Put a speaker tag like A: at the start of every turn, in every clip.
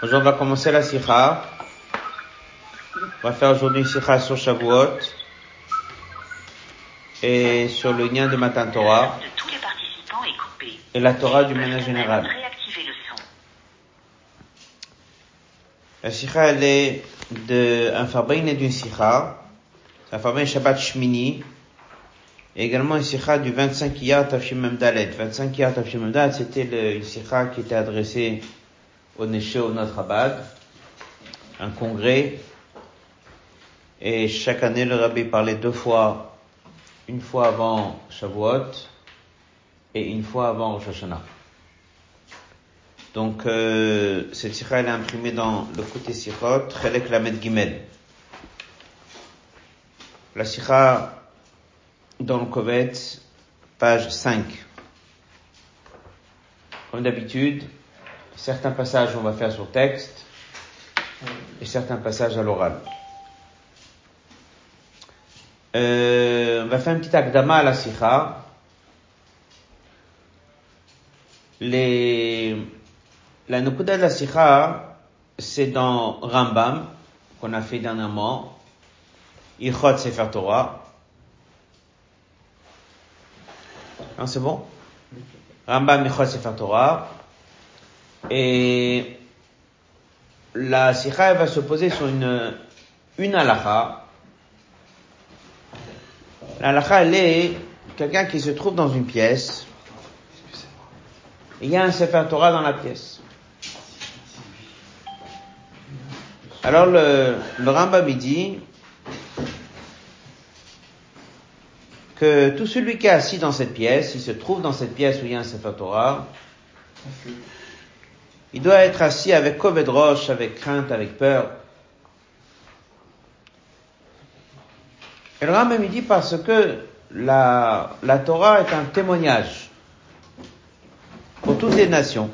A: Aujourd'hui, on va commencer la sikha. On va faire aujourd'hui une sikha sur Shavuot et sur le lien de Matan Torah et la Torah du manière générale. La sikha, elle est de un fabrique et d'une sikha. Un fabrique Shabbat Shmini. Et également une sikha du 25 Iyar Tafshim Memdalet. 25 Iyar Tafshim Memdalet, c'était une sikha qui était adressée au Neshe au Notre Abad. Un congrès. Et chaque année, le rabbi parlait deux fois. Une fois avant Shavuot et une fois avant Rosh Hashanah. Donc, euh, cette sikha, elle est imprimée dans le côté sikhot, Chelek Lamed Gimel. La sikha, dans le Kovetz, page 5. Comme d'habitude, certains passages on va faire sur texte, et certains passages à l'oral. Euh, on va faire un petit akdama à la sikha. La Nukuda de la Sikha, c'est dans Rambam, qu'on a fait dernièrement, Ichot Sefer Torah. Non, c'est bon? Rambam Ichot Sefer Torah. Et la Sikha, va se poser sur une, une halakha. La elle est quelqu'un qui se trouve dans une pièce, il y a un Sefer Torah dans la pièce. Alors le, le Rambam dit que tout celui qui est assis dans cette pièce, il se trouve dans cette pièce où il y a un Sefer Torah, il doit être assis avec Koved Roche, avec crainte, avec peur. Et le Rambam dit parce que la, Torah est un témoignage pour toutes les nations.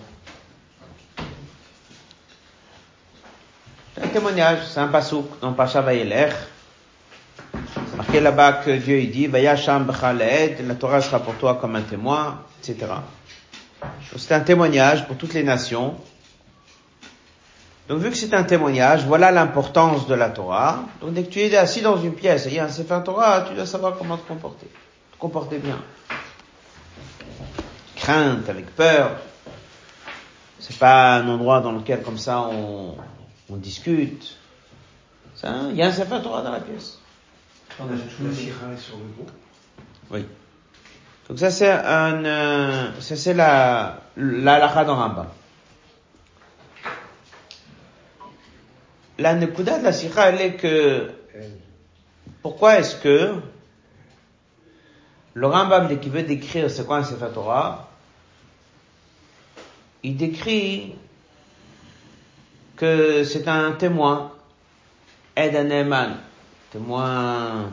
A: C'est un témoignage, c'est un pasouk dans Pacha Vayelech. Marqué là-bas que Dieu il dit, la Torah sera pour toi comme un témoin, etc. C'est un témoignage pour toutes les nations. Donc vu que c'est un témoignage, voilà l'importance de la Torah. Donc dès que tu es assis dans une pièce et il y a un Sefer Torah, tu dois savoir comment te comporter. Te comporter bien crainte, avec peur. C'est pas un endroit dans lequel comme ça on, on discute. Ça, Il y a un Sefer Torah dans la pièce.
B: La sikha est sur le groupe.
A: Oui. Donc ça c'est un, euh, ça c'est la, la dans Rambam. La nekuda de la sikha, elle est que, pourquoi est-ce que le Rambam, qu'il veut décrire c'est quoi un Sefer Torah, il décrit que c'est un témoin, Ed Aneman, témoin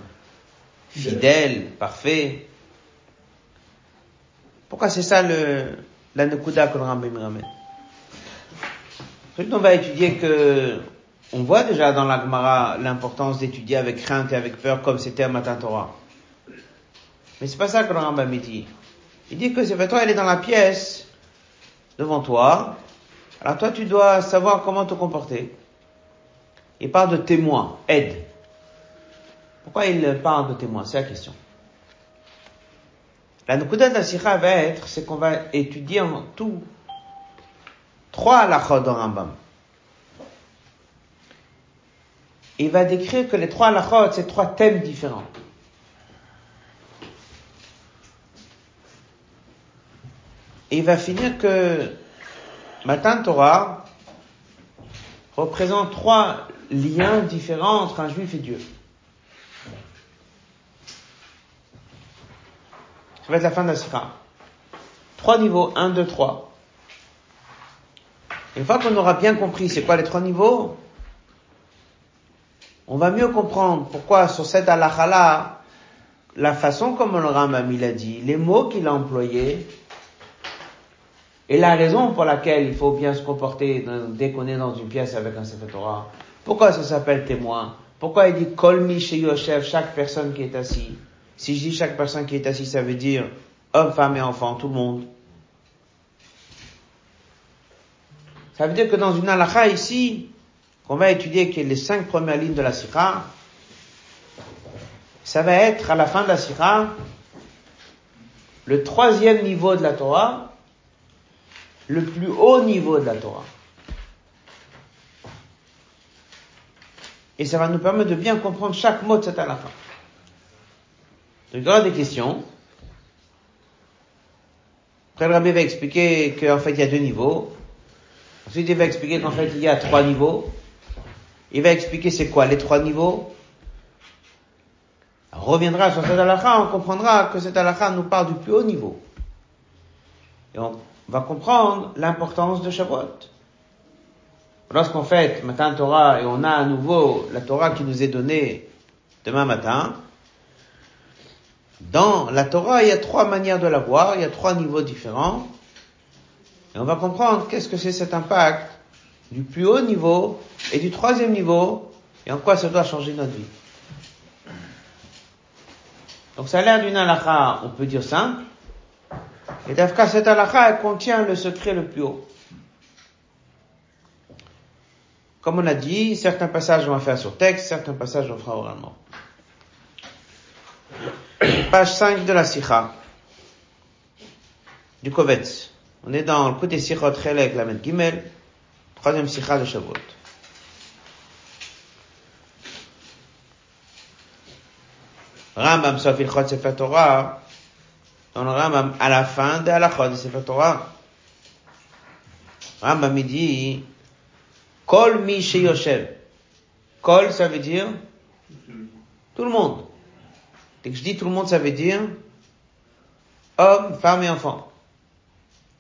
A: fidèle, parfait. Pourquoi c'est ça le, la Nekuda que le Rambam ramène? Ensuite, on va étudier que, on voit déjà dans la Gemara l'importance d'étudier avec crainte et avec peur comme c'était à Matan Torah. Mais c'est pas ça que le Rambam dit. Il dit que c'est toi, elle est dans la pièce, devant toi. Alors toi, tu dois savoir comment te comporter. Il parle de témoin, aide. Pourquoi il parle de témoin? C'est la question. La Nukuda de Sikha va être, c'est qu'on va étudier en tout trois halachot dans Rambam. Il va décrire que les trois halachot, c'est trois thèmes différents. Et il va finir que Matan Torah représente trois liens différents entre un juif et Dieu. Ça va être la fin de la. Trois niveaux, un, deux, trois. Une fois qu'on aura bien compris c'est quoi les trois niveaux, on va mieux comprendre pourquoi sur cette halakha la façon comme le Rambam il a dit, les mots qu'il a employés, et la raison pour laquelle il faut bien se comporter dès qu'on est dans une pièce avec un Sefer Torah. Pourquoi ça s'appelle témoin? Pourquoi il dit Kol mi Yoshev, chaque personne qui est assis Si je dis chaque personne qui est assis, ça veut dire homme, femme et enfant, tout le monde. Ça veut dire que dans une halakha ici, qu'on va étudier les cinq premières lignes de la sikha, ça va être à la fin de la sikha, le troisième niveau de la Torah, le plus haut niveau de la Torah. Et ça va nous permettre de bien comprendre chaque mot de cette halakha. Donc aura des questions. Après le rabbi va expliquer qu'en fait il y a deux niveaux. Ensuite il va expliquer qu'en fait il y a trois niveaux. Il va expliquer c'est quoi les trois niveaux. On reviendra sur cette halakha, on comprendra que cette halakha nous parle du plus haut niveau. Et on va comprendre l'importance de Shavuot. Lorsqu'on fait matin Torah et on a à nouveau la Torah qui nous est donnée demain matin, dans la Torah, il y a trois manières de la voir, il y a trois niveaux différents. Et on va comprendre qu'est-ce que c'est cet impact du plus haut niveau et du troisième niveau et en quoi ça doit changer notre vie. Donc ça a l'air d'une halakha, on peut dire simple. Et d'Afka, cette halakha, elle contient le secret le plus haut. Comme on a dit, certains passages on va faire sur texte, certains passages on fera oralement. Page 5 de la Sikha. Du Kovetz. On est dans le côté Sikhot Chelek Lamed Gimel, troisième Sikha de Shavuot. Rambam sauf Ilchot Sefer Torah, dans le Rambam à la fin de Halachot de Sefer Torah. Rambam il dit, Kol mi sheyoshev. Kol, ça veut dire tout le monde. Dès que je dis tout le monde, ça veut dire hommes, femmes et enfants.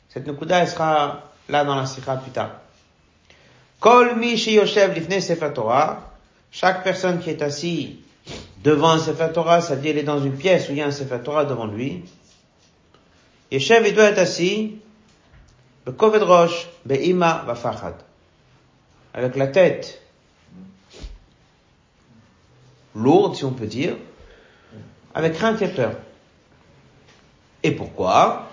A: Cette nukuda, elle sera là dans la sikha plus tard. Kol mi sheyoshev lifnei Torah. Chaque personne qui est assis devant un sefer Torah, ça veut dire il est dans une pièce où il y a un sefer Torah devant lui. Yeshev, il doit être assis, bekoved rosh, be'ima, vafachad. Avec la tête lourde, si on peut dire, avec crainte et peur. Et pourquoi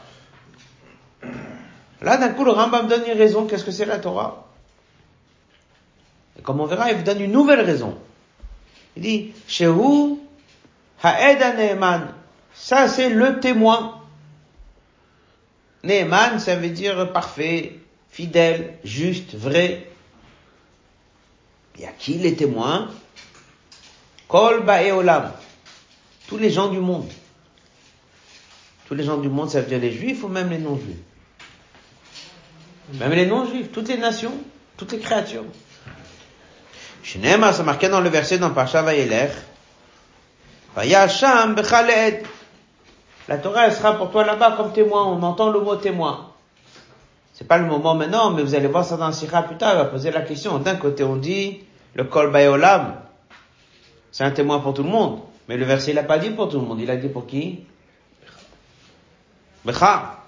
A: Là, d'un coup, le Rambam donne une raison. Qu'est-ce que c'est la Torah Et comme on verra, il vous donne une nouvelle raison. Il dit, Shehu ha'ed. Ça, c'est le témoin. Neeman, ça veut dire parfait, fidèle, juste, vrai. Il y a qui les témoins? Kol ba'eolam. Tous les gens du monde. Tous les gens du monde, ça veut dire les juifs ou même les non-juifs? Même les non-juifs, toutes les nations, toutes les créatures. Shnema, ça marqué dans le verset dans Parsha Vayelech. Vayasham bechaled. La Torah, elle sera pour toi là-bas comme témoin. On entend le mot témoin. C'est pas le moment maintenant, mais vous allez voir ça dans Sikha plus tard, il va poser la question. D'un côté, on dit, le Kol Bayolam, c'est un témoin pour tout le monde. Mais le verset, il n'a pas dit pour tout le monde. Il a dit pour qui? Becha.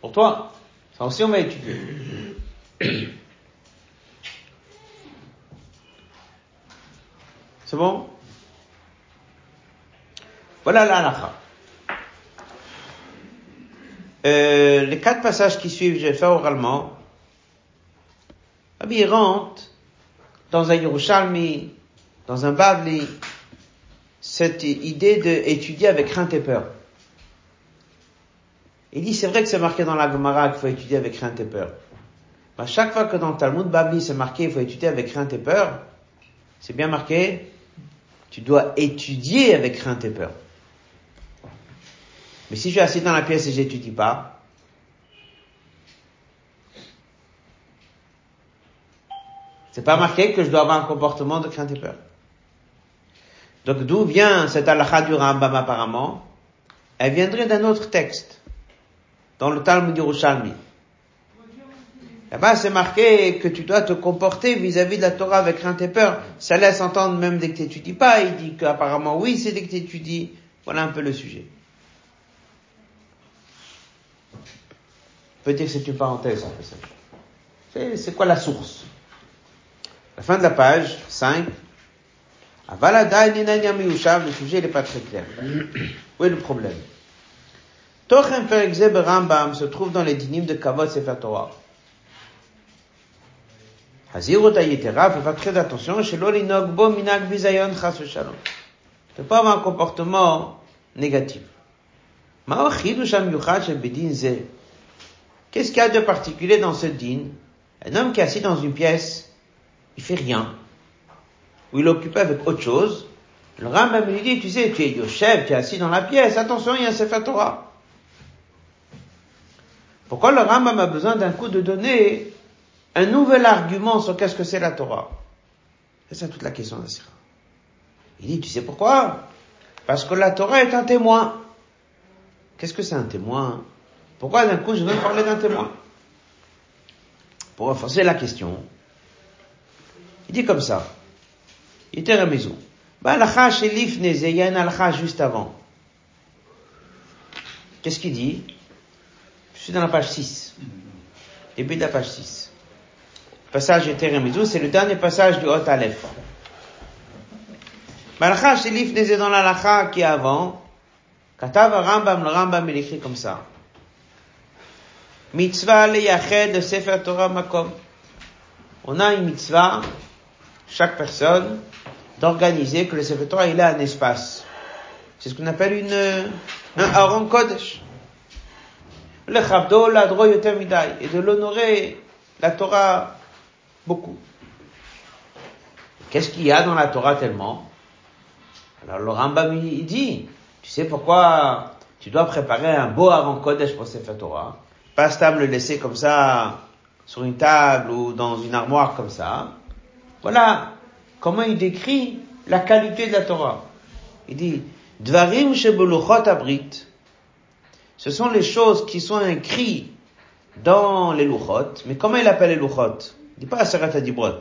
A: Pour toi. Ça aussi, on va étudier. C'est bon? Voilà la halakha. Euh, les quatre passages qui suivent, je vais faire oralement. Rabbi rentre dans un Yerushalmi, dans un Bavli, cette idée d'étudier avec crainte et peur. Il dit, c'est vrai que c'est marqué dans la Gemara qu'il faut étudier avec crainte et peur. Mais à chaque fois que dans le Talmud Bavli c'est marqué il faut étudier avec crainte et peur, c'est bien marqué, tu dois étudier avec crainte et peur. Mais si je suis assis dans la pièce et j'étudie pas, c'est pas marqué que je dois avoir un comportement de crainte et peur. Donc d'où vient cette halakha du Rambam apparemment? Elle viendrait d'un autre texte, dans le Talmud d'Yerushalmi. Là-bas, c'est marqué que tu dois te comporter vis-à-vis de la Torah avec crainte et peur. Ça laisse entendre même dès que tu n'étudies pas. Il dit qu'apparemment, oui, c'est dès que tu étudies. Voilà un peu le sujet. peut dire que c'est une parenthèse. C'est quoi la source? La fin de la page 5. Le sujet n'est pas très clair. Où est le problème? Tochem Perek Rambam se trouve dans les dinim de Kavod Sefer Torah. Hazirut Ayetera, faut faire très attention, chez l'Olinok Bo Minag Bizayon Chas Shalom. Ne pas avoir un comportement négatif. Qu'est-ce qu'il y a de particulier dans ce din? Un homme qui est assis dans une pièce, il fait rien. Ou il occupé avec autre chose. Le Rambam lui dit, tu sais, tu es Yoshev, tu es assis dans la pièce, attention, il y a un Sefer Torah. Pourquoi le Rambam a besoin d'un coup de donner un nouvel argument sur qu'est-ce que c'est la Torah? C'est ça toute la question de Sira. Il dit, tu sais pourquoi? Parce que la Torah est un témoin. Qu'est-ce que c'est un témoin? Pourquoi d'un coup je veux parler d'un témoin? Pour renforcer la question, il dit comme ça. La maison. Bah, chez l'Ifneze, il y a un alcha juste avant. Qu'est-ce qu'il dit? Je suis dans la page 6. Début de la page 6. Passage Eteremizou, c'est le dernier passage du Hot Aleph. Malcha chez l'Ifneze dans l'alcha qui est avant. Katav Rambam, le Rambam, il écrit comme ça. Mitzvah le de Sefer Torah Makom. On a une mitzvah, chaque personne, d'organiser que le Sefer Torah il a un espace. C'est ce qu'on appelle une, un Aaron Kodesh. Le Chabdo, la Midai, et de l'honorer, la Torah, beaucoup. Qu'est-ce qu'il y a dans la Torah tellement? Alors le Rambam il dit, tu sais pourquoi tu dois préparer un beau Aaron Kodesh pour Sefer Torah? Pas stable le laisser comme ça, sur une table ou dans une armoire comme ça. Voilà comment il décrit la qualité de la Torah. Il dit, Dvarim shebeluchot abrit. Ce sont les choses qui sont écrites dans les luchot. Mais comment il appelle les luchot? Il dit pas Asarat Adibrot.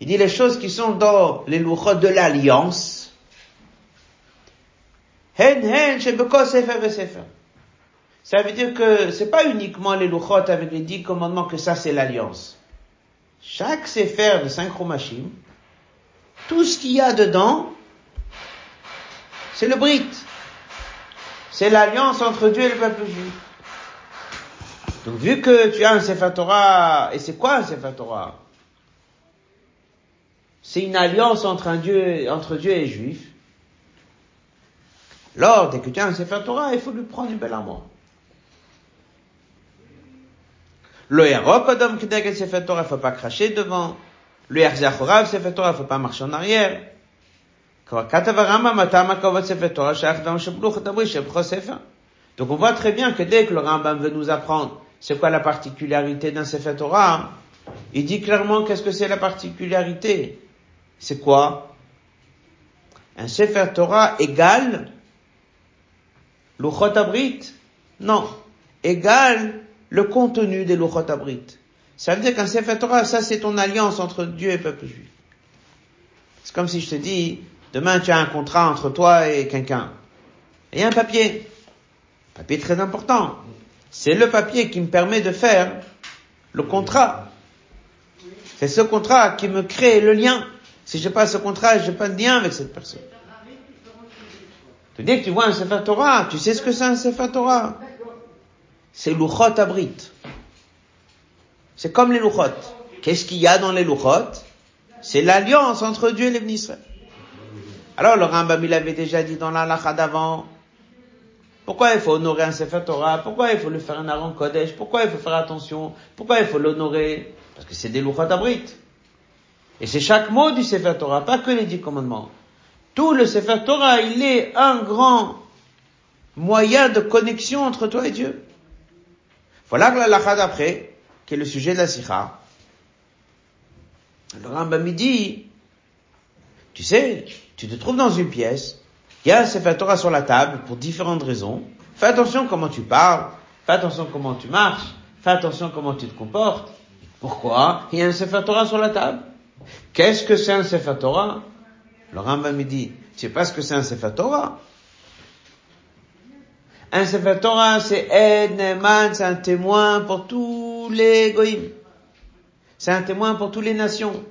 A: Il dit les choses qui sont dans les luchot de l'alliance. Hen hen sefer sefer. Ça veut dire que c'est pas uniquement les luchot avec les dix commandements que ça c'est l'alliance. Chaque sefer de cinq chomashim, tout ce qu'il y a dedans, c'est le Brit. C'est l'alliance entre Dieu et le peuple juif. Donc vu que tu as un Sefer et c'est quoi un Sefer Torah? C'est une alliance entre Dieu, et les Juifs. Alors, dès que tu as un Sefer il faut lui prendre une belle armoire. Le Yarok, Adam Kedeg Sefer Torah, faut pas cracher devant. Le Yerzachorav Sefer Torah, faut pas marcher en arrière. Donc on voit très bien que dès que le Rambam veut nous apprendre c'est quoi la particularité d'un Sefer Torah, il dit clairement qu'est-ce que c'est la particularité. C'est quoi? Un Sefer Torah égale Luchot Abrit? Non. Égale le contenu des Luchot Abrit. Ça veut dire qu'un Sefer Torah, ça c'est ton alliance entre Dieu et peuple juif. C'est comme si je te dis, demain tu as un contrat entre toi et quelqu'un. Et un papier. Papier très important. C'est le papier qui me permet de faire le contrat. C'est ce contrat qui me crée le lien. Si j'ai pas ce contrat, j'ai pas de lien avec cette personne. Tu dis que tu vois un Sefer Torah, tu sais ce que c'est un Sefer Torah. C'est Luchot Abrit. C'est comme les Luchot. Qu'est-ce qu'il y a dans les Luchot? C'est l'alliance entre Dieu et les Israël. Alors le Rambam, il avait déjà dit dans la d'avant, pourquoi il faut honorer un Sefer Torah? Pourquoi il faut lui faire un Aaron Kodesh? Pourquoi il faut faire attention? Pourquoi il faut l'honorer? Parce que c'est des Luchot Abrit. Et c'est chaque mot du Sefer Torah, pas que les dix commandements. Tout le Sefer Torah, il est un grand moyen de connexion entre toi et Dieu. Voilà que la lacha d'après, qui est le sujet de la sikha. Le Rambam dit, tu sais, tu te trouves dans une pièce, il y a un Sefer Torah sur la table pour différentes raisons. Fais attention comment tu parles, fais attention comment tu marches, fais attention comment tu te comportes. Pourquoi Il y a un Sefer Torah sur la table? Qu'est-ce que c'est un Sefer Torah? Le Rambam dit, tu sais pas ce que c'est un Sefer Torah? Un Sefer Torah, c'est Ed, c'est un témoin pour tous les goïms. C'est un témoin pour toutes les nations.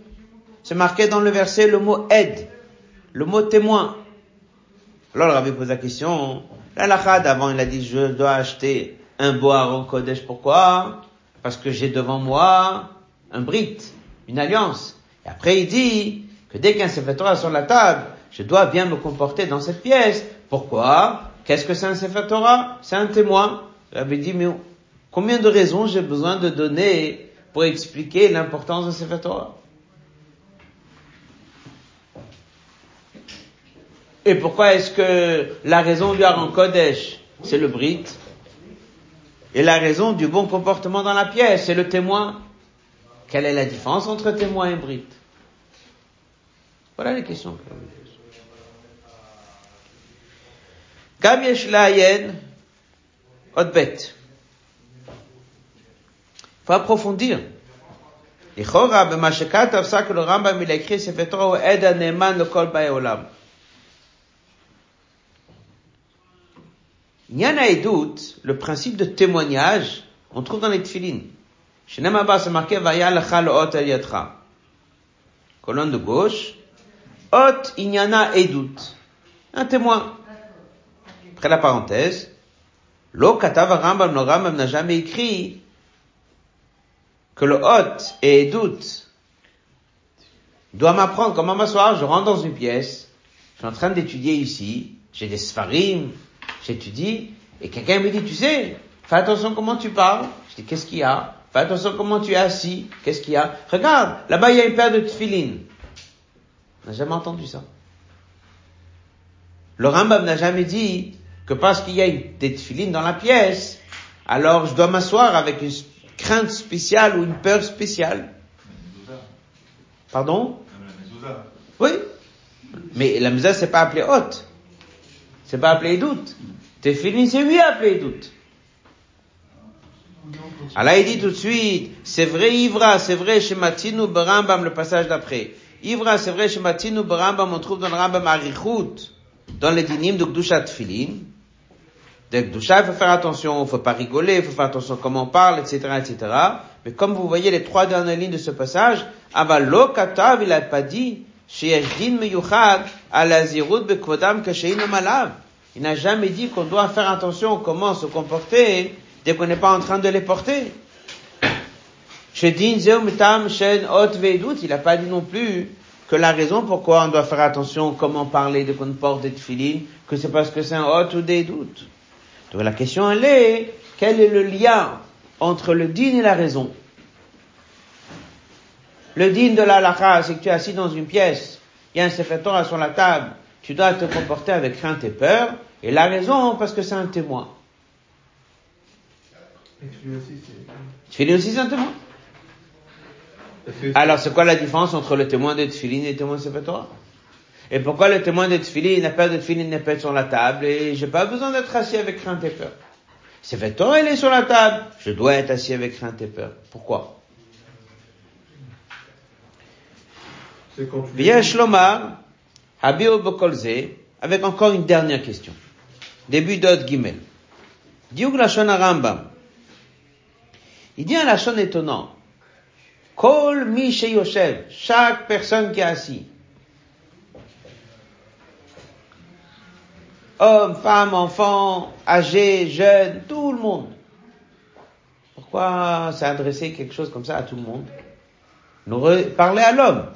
A: C'est marqué dans le verset le mot Ed, le mot témoin. Alors le rabbi pose la question, L'alakha d'avant, il a dit, je dois acheter un beau Aaron Kodesh. Pourquoi? Parce que j'ai devant moi un brit, une alliance. Et après, il dit que dès qu'un Sefer Torah est sur la table, je dois bien me comporter dans cette pièce. Pourquoi? Qu'est-ce que c'est un Sefer Torah? C'est un témoin. Il avait dit, mais combien de raisons j'ai besoin de donner pour expliquer l'importance de Sefer Torah? Et pourquoi est-ce que la raison du Aaron Kodesh, c'est le Brit, et la raison du bon comportement dans la pièce, c'est le témoin Quelle est la différence entre témoin et Brit Voilà les questions que je vous pose. Gam yesh la'ayen, Otbet. Faut approfondir. לכאורה, במה שכתב שק לו רמב"ם מלהקריא ספר תורה הוא עד הנאמן לכל באי עולם. Nyan Edut, le principe de témoignage, on trouve dans les tefilines. Chez Namaba, c'est marqué Vaya lecha lo ot el yadcha. Colonne de gauche. Ot inyana edut. Un témoin. Après la parenthèse. Lo Rambam, le Rambam n'a jamais écrit que le hot et edut doit m'apprendre comment m'asseoir, je rentre dans une pièce, je suis en train d'étudier ici, j'ai des sfarim, j'étudie, et quelqu'un me dit, tu sais, fais attention comment tu parles. Je dis, qu'est-ce qu'il y a? Fais attention comment tu es assis. Qu'est-ce qu'il y a? Regarde, là-bas il y a une paire de tefilines. On n'a jamais entendu ça. Le Rambam n'a jamais dit que parce qu'il y a des tefilines dans la pièce, alors je dois m'asseoir avec une crainte spéciale ou une peur spéciale. Pardon? Oui. Mais la mesa c'est pas appelé haute. C'est pas appelé doute. Tefilin, c'est lui appelé doute. Alors il dit tout de suite, c'est vrai Ivra, c'est vrai chez Matinu Barambam, le passage d'après. Ivra, c'est vrai chez Matinu Barambam, on trouve dans le Rambam Arichut, dans les dynimes de Gdusha Tfilin. De Gdusha, il faut faire attention, il faut pas rigoler, il faut faire attention comment on parle, etc., etc. Mais comme vous voyez les trois dernières lignes de ce passage, Avalo Katav, il a pas dit, à. Il n'a jamais dit qu'on doit faire attention comment se comporter dès qu'on n'est pas en train de les porter. Il n'a pas dit non plus que la raison pourquoi on doit faire attention comment parler dès qu'on porte des tefilines, que c'est parce que c'est un Ot ou des doutes. Donc la question elle est, quel est le lien entre le din et la raison? Le din de la lacha, c'est que tu es assis dans une pièce, il y a un Sefer Torah sur la table, tu dois te comporter avec crainte et peur, et la raison, parce que c'est un témoin. Tfilin aussi c'est un témoin? Alors c'est quoi la différence entre le témoin de Tfilin et le témoin de Et pourquoi le témoin de Tfilin n'a pas de Tfilin n'est pas sur la table et j'ai pas besoin d'être assis avec crainte et peur Sefer Torah il est sur la table, je dois être assis avec crainte et peur. Pourquoi?
B: C'est.
A: Viesh Lomar, Habio Bokolze, avec encore une dernière question. Début d'Od Gimel. Lachon Rambam. Il dit un Lachon étonnant. Kol mi yoshev, chaque personne qui est assis. Homme, femme, enfant, âgé, jeune, tout le monde. Pourquoi s'adresser quelque chose comme ça à tout le monde? Aurait parlé à l'homme.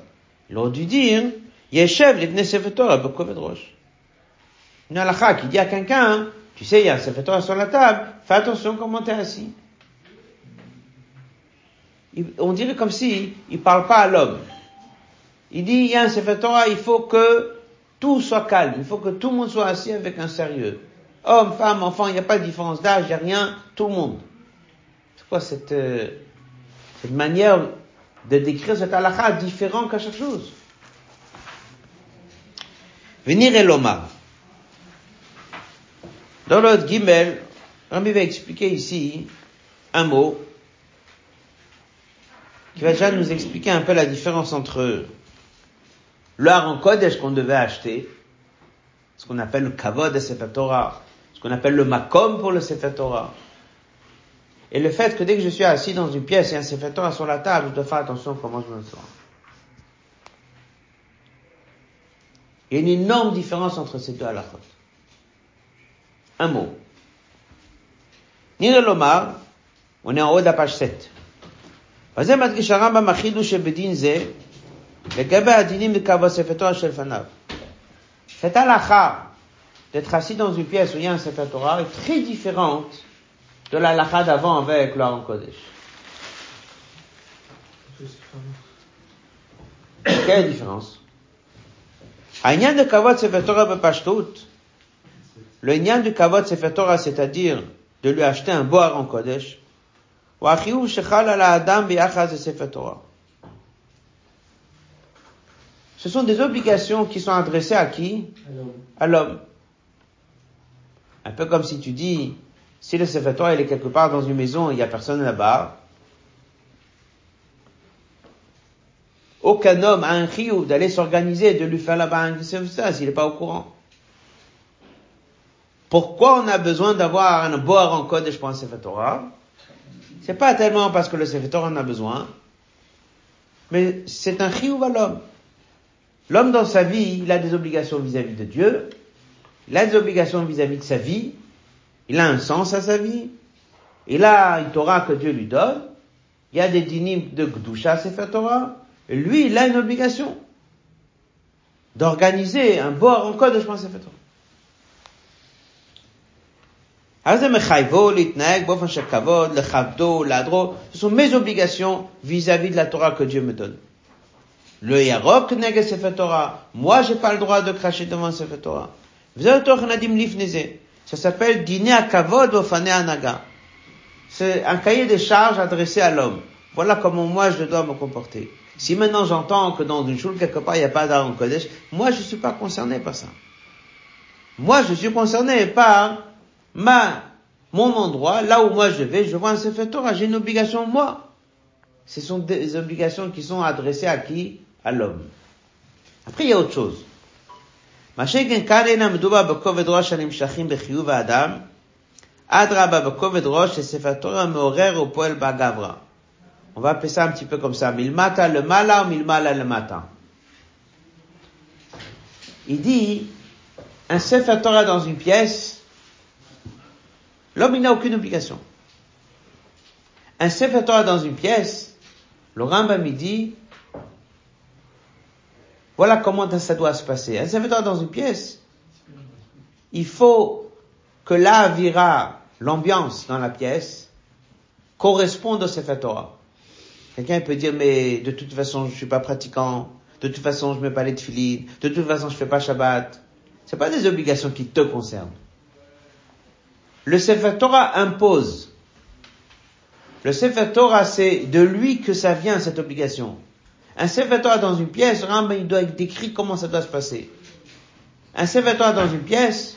A: Il aurait dû dire, Yeshev l'ibne Sefer Torah bekovet rosh. Une halakha qui dit à quelqu'un, tu sais, il y a un Sefer sur la table, fais attention comment tu es assis. On dirait comme si il parle pas à l'homme. Il dit, il y a un Sefer il faut que tout soit calme, il faut que tout le monde soit assis avec un sérieux. Homme, femme, enfant, il n'y a pas de différence d'âge, il n'y a rien, tout le monde. C'est quoi cette, euh, cette manière de décrire cette halakha différent qu'à chaque chose? Venir et l'omar. Dans l'autre Gimel, Rabbi va expliquer ici un mot qui va déjà nous expliquer un peu la différence entre le Haron Kodesh qu'on devait acheter, ce qu'on appelle le Kavod de Sefer Torah, ce qu'on appelle le Makom pour le Sefer Torah, et le fait que dès que je suis assis dans une pièce et un Sefer Torah sur la table, je dois faire attention à comment je me sens. Il y a une énorme différence entre ces deux halakhot. un mot. Nire Lomar, on est en haut de la page 7. וזה מדגיש הרמב"ם החידוש שבדין זה Cette halakha d'être assis dans une pièce où il y a un Sefer Torah est très différente de la halakha d'avant avec l'Aaron Kodesh. Quelle différence? Aïnyan de Kavod Sefer Torah Bepashtout, le Nyan du Kavod Sefer Torah, c'est-à-dire de lui acheter un boire en Kodesh, ou Achiou Shechal ala Adam Beyachaz Sefer Torah. Ce sont des obligations qui sont adressées à qui À l'homme. Un peu comme si tu dis, si le il est quelque part dans une maison et il n'y a personne là-bas, aucun homme a un chiyuv d'aller s'organiser, de lui faire là-bas un ça s'il n'est pas au courant. Pourquoi on a besoin d'avoir un beau en code, je pense, Sefer Torah C'est pas tellement parce que le Sefer Torah en a besoin, mais c'est un chiyuv à l'homme. L'homme dans sa vie, il a des obligations vis-à-vis de Dieu, il a des obligations vis-à-vis de sa vie, il a un sens à sa vie, il a une Torah que Dieu lui donne, il y a des dynimes de Gdusha Sefer Torah, et lui, il a une obligation d'organiser un bord en code de Shema Sefer Torah. Ce sont mes obligations vis-à-vis de la Torah que Dieu me donne. Le yarok nègre Sefer Torah, moi j'ai pas le droit de cracher devant Sefer Torah. Ça s'appelle dîner à kavod au anaga. C'est un cahier de charges adressé à l'homme. Voilà comment moi je dois me comporter. Si maintenant j'entends que dans une choule quelque part il n'y a pas d'Aaron Kodesh, moi je suis pas concerné par ça. Moi je suis concerné par ma, mon endroit, là où moi je vais, je vois un Sefer Torah, j'ai une obligation moi. Ce sont des obligations qui sont adressées à qui? à l'homme. Après, il y a autre chose. On va appeler ça un petit peu comme ça. Milmata le mala ou milmala le matin. Il dit, un Sefer Torah dans une pièce, l'homme il n'a aucune obligation. Un Sefer Torah dans une pièce, le Rambam il dit, voilà comment ça doit se passer. Un Torah dans une pièce, il faut que l'avira, l'ambiance dans la pièce, corresponde au Sefer Torah. Quelqu'un peut dire, mais de toute façon, je suis pas pratiquant, de toute façon, je mets pas les tefilines, de toute façon, je fais pas Shabbat. C'est pas des obligations qui te concernent. Le Sefer Torah impose. Le Sefer Torah, c'est de lui que ça vient, cette obligation. Un Sefer Torah dans une pièce, il doit décrire comment ça doit se passer. Un Sefer Torah dans une pièce,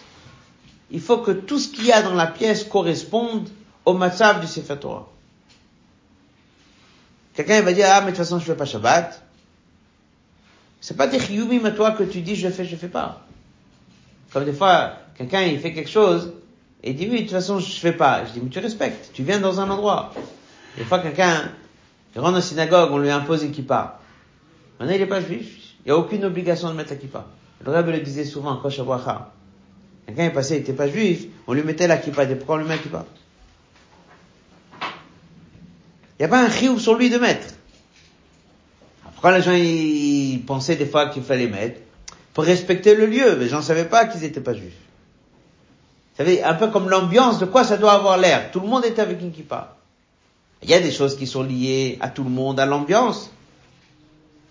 A: il faut que tout ce qu'il y a dans la pièce corresponde au matzav du Sefer. Quelqu'un va dire, ah, mais de toute façon, je fais pas Shabbat. C'est pas des chiyuvim à toi que tu dis, je fais, je fais pas. Comme des fois, quelqu'un, il fait quelque chose, et il dit, oui, de toute façon, je fais pas. Je dis, mais tu respectes. Tu viens dans un endroit. Des fois, quelqu'un, il rentre dans la synagogue, on lui impose une kippa. Maintenant, il n'est pas juif. Il n'y a aucune obligation de mettre la kippa. Le Rebbe le disait souvent, Koshabracha. Quelqu'un est passé, il n'était pas juif, on lui mettait la kippa. Dit, pourquoi on lui met la kippa? Il n'y a pas un chiouf sur lui de mettre. Pourquoi les gens ils pensaient des fois qu'il fallait mettre Pour respecter le lieu, mais les gens ne savaient pas qu'ils n'étaient pas juifs. Vous savez, un peu comme l'ambiance, de quoi ça doit avoir l'air? Tout le monde est avec une kippa. Il y a des choses qui sont liées à tout le monde, à l'ambiance.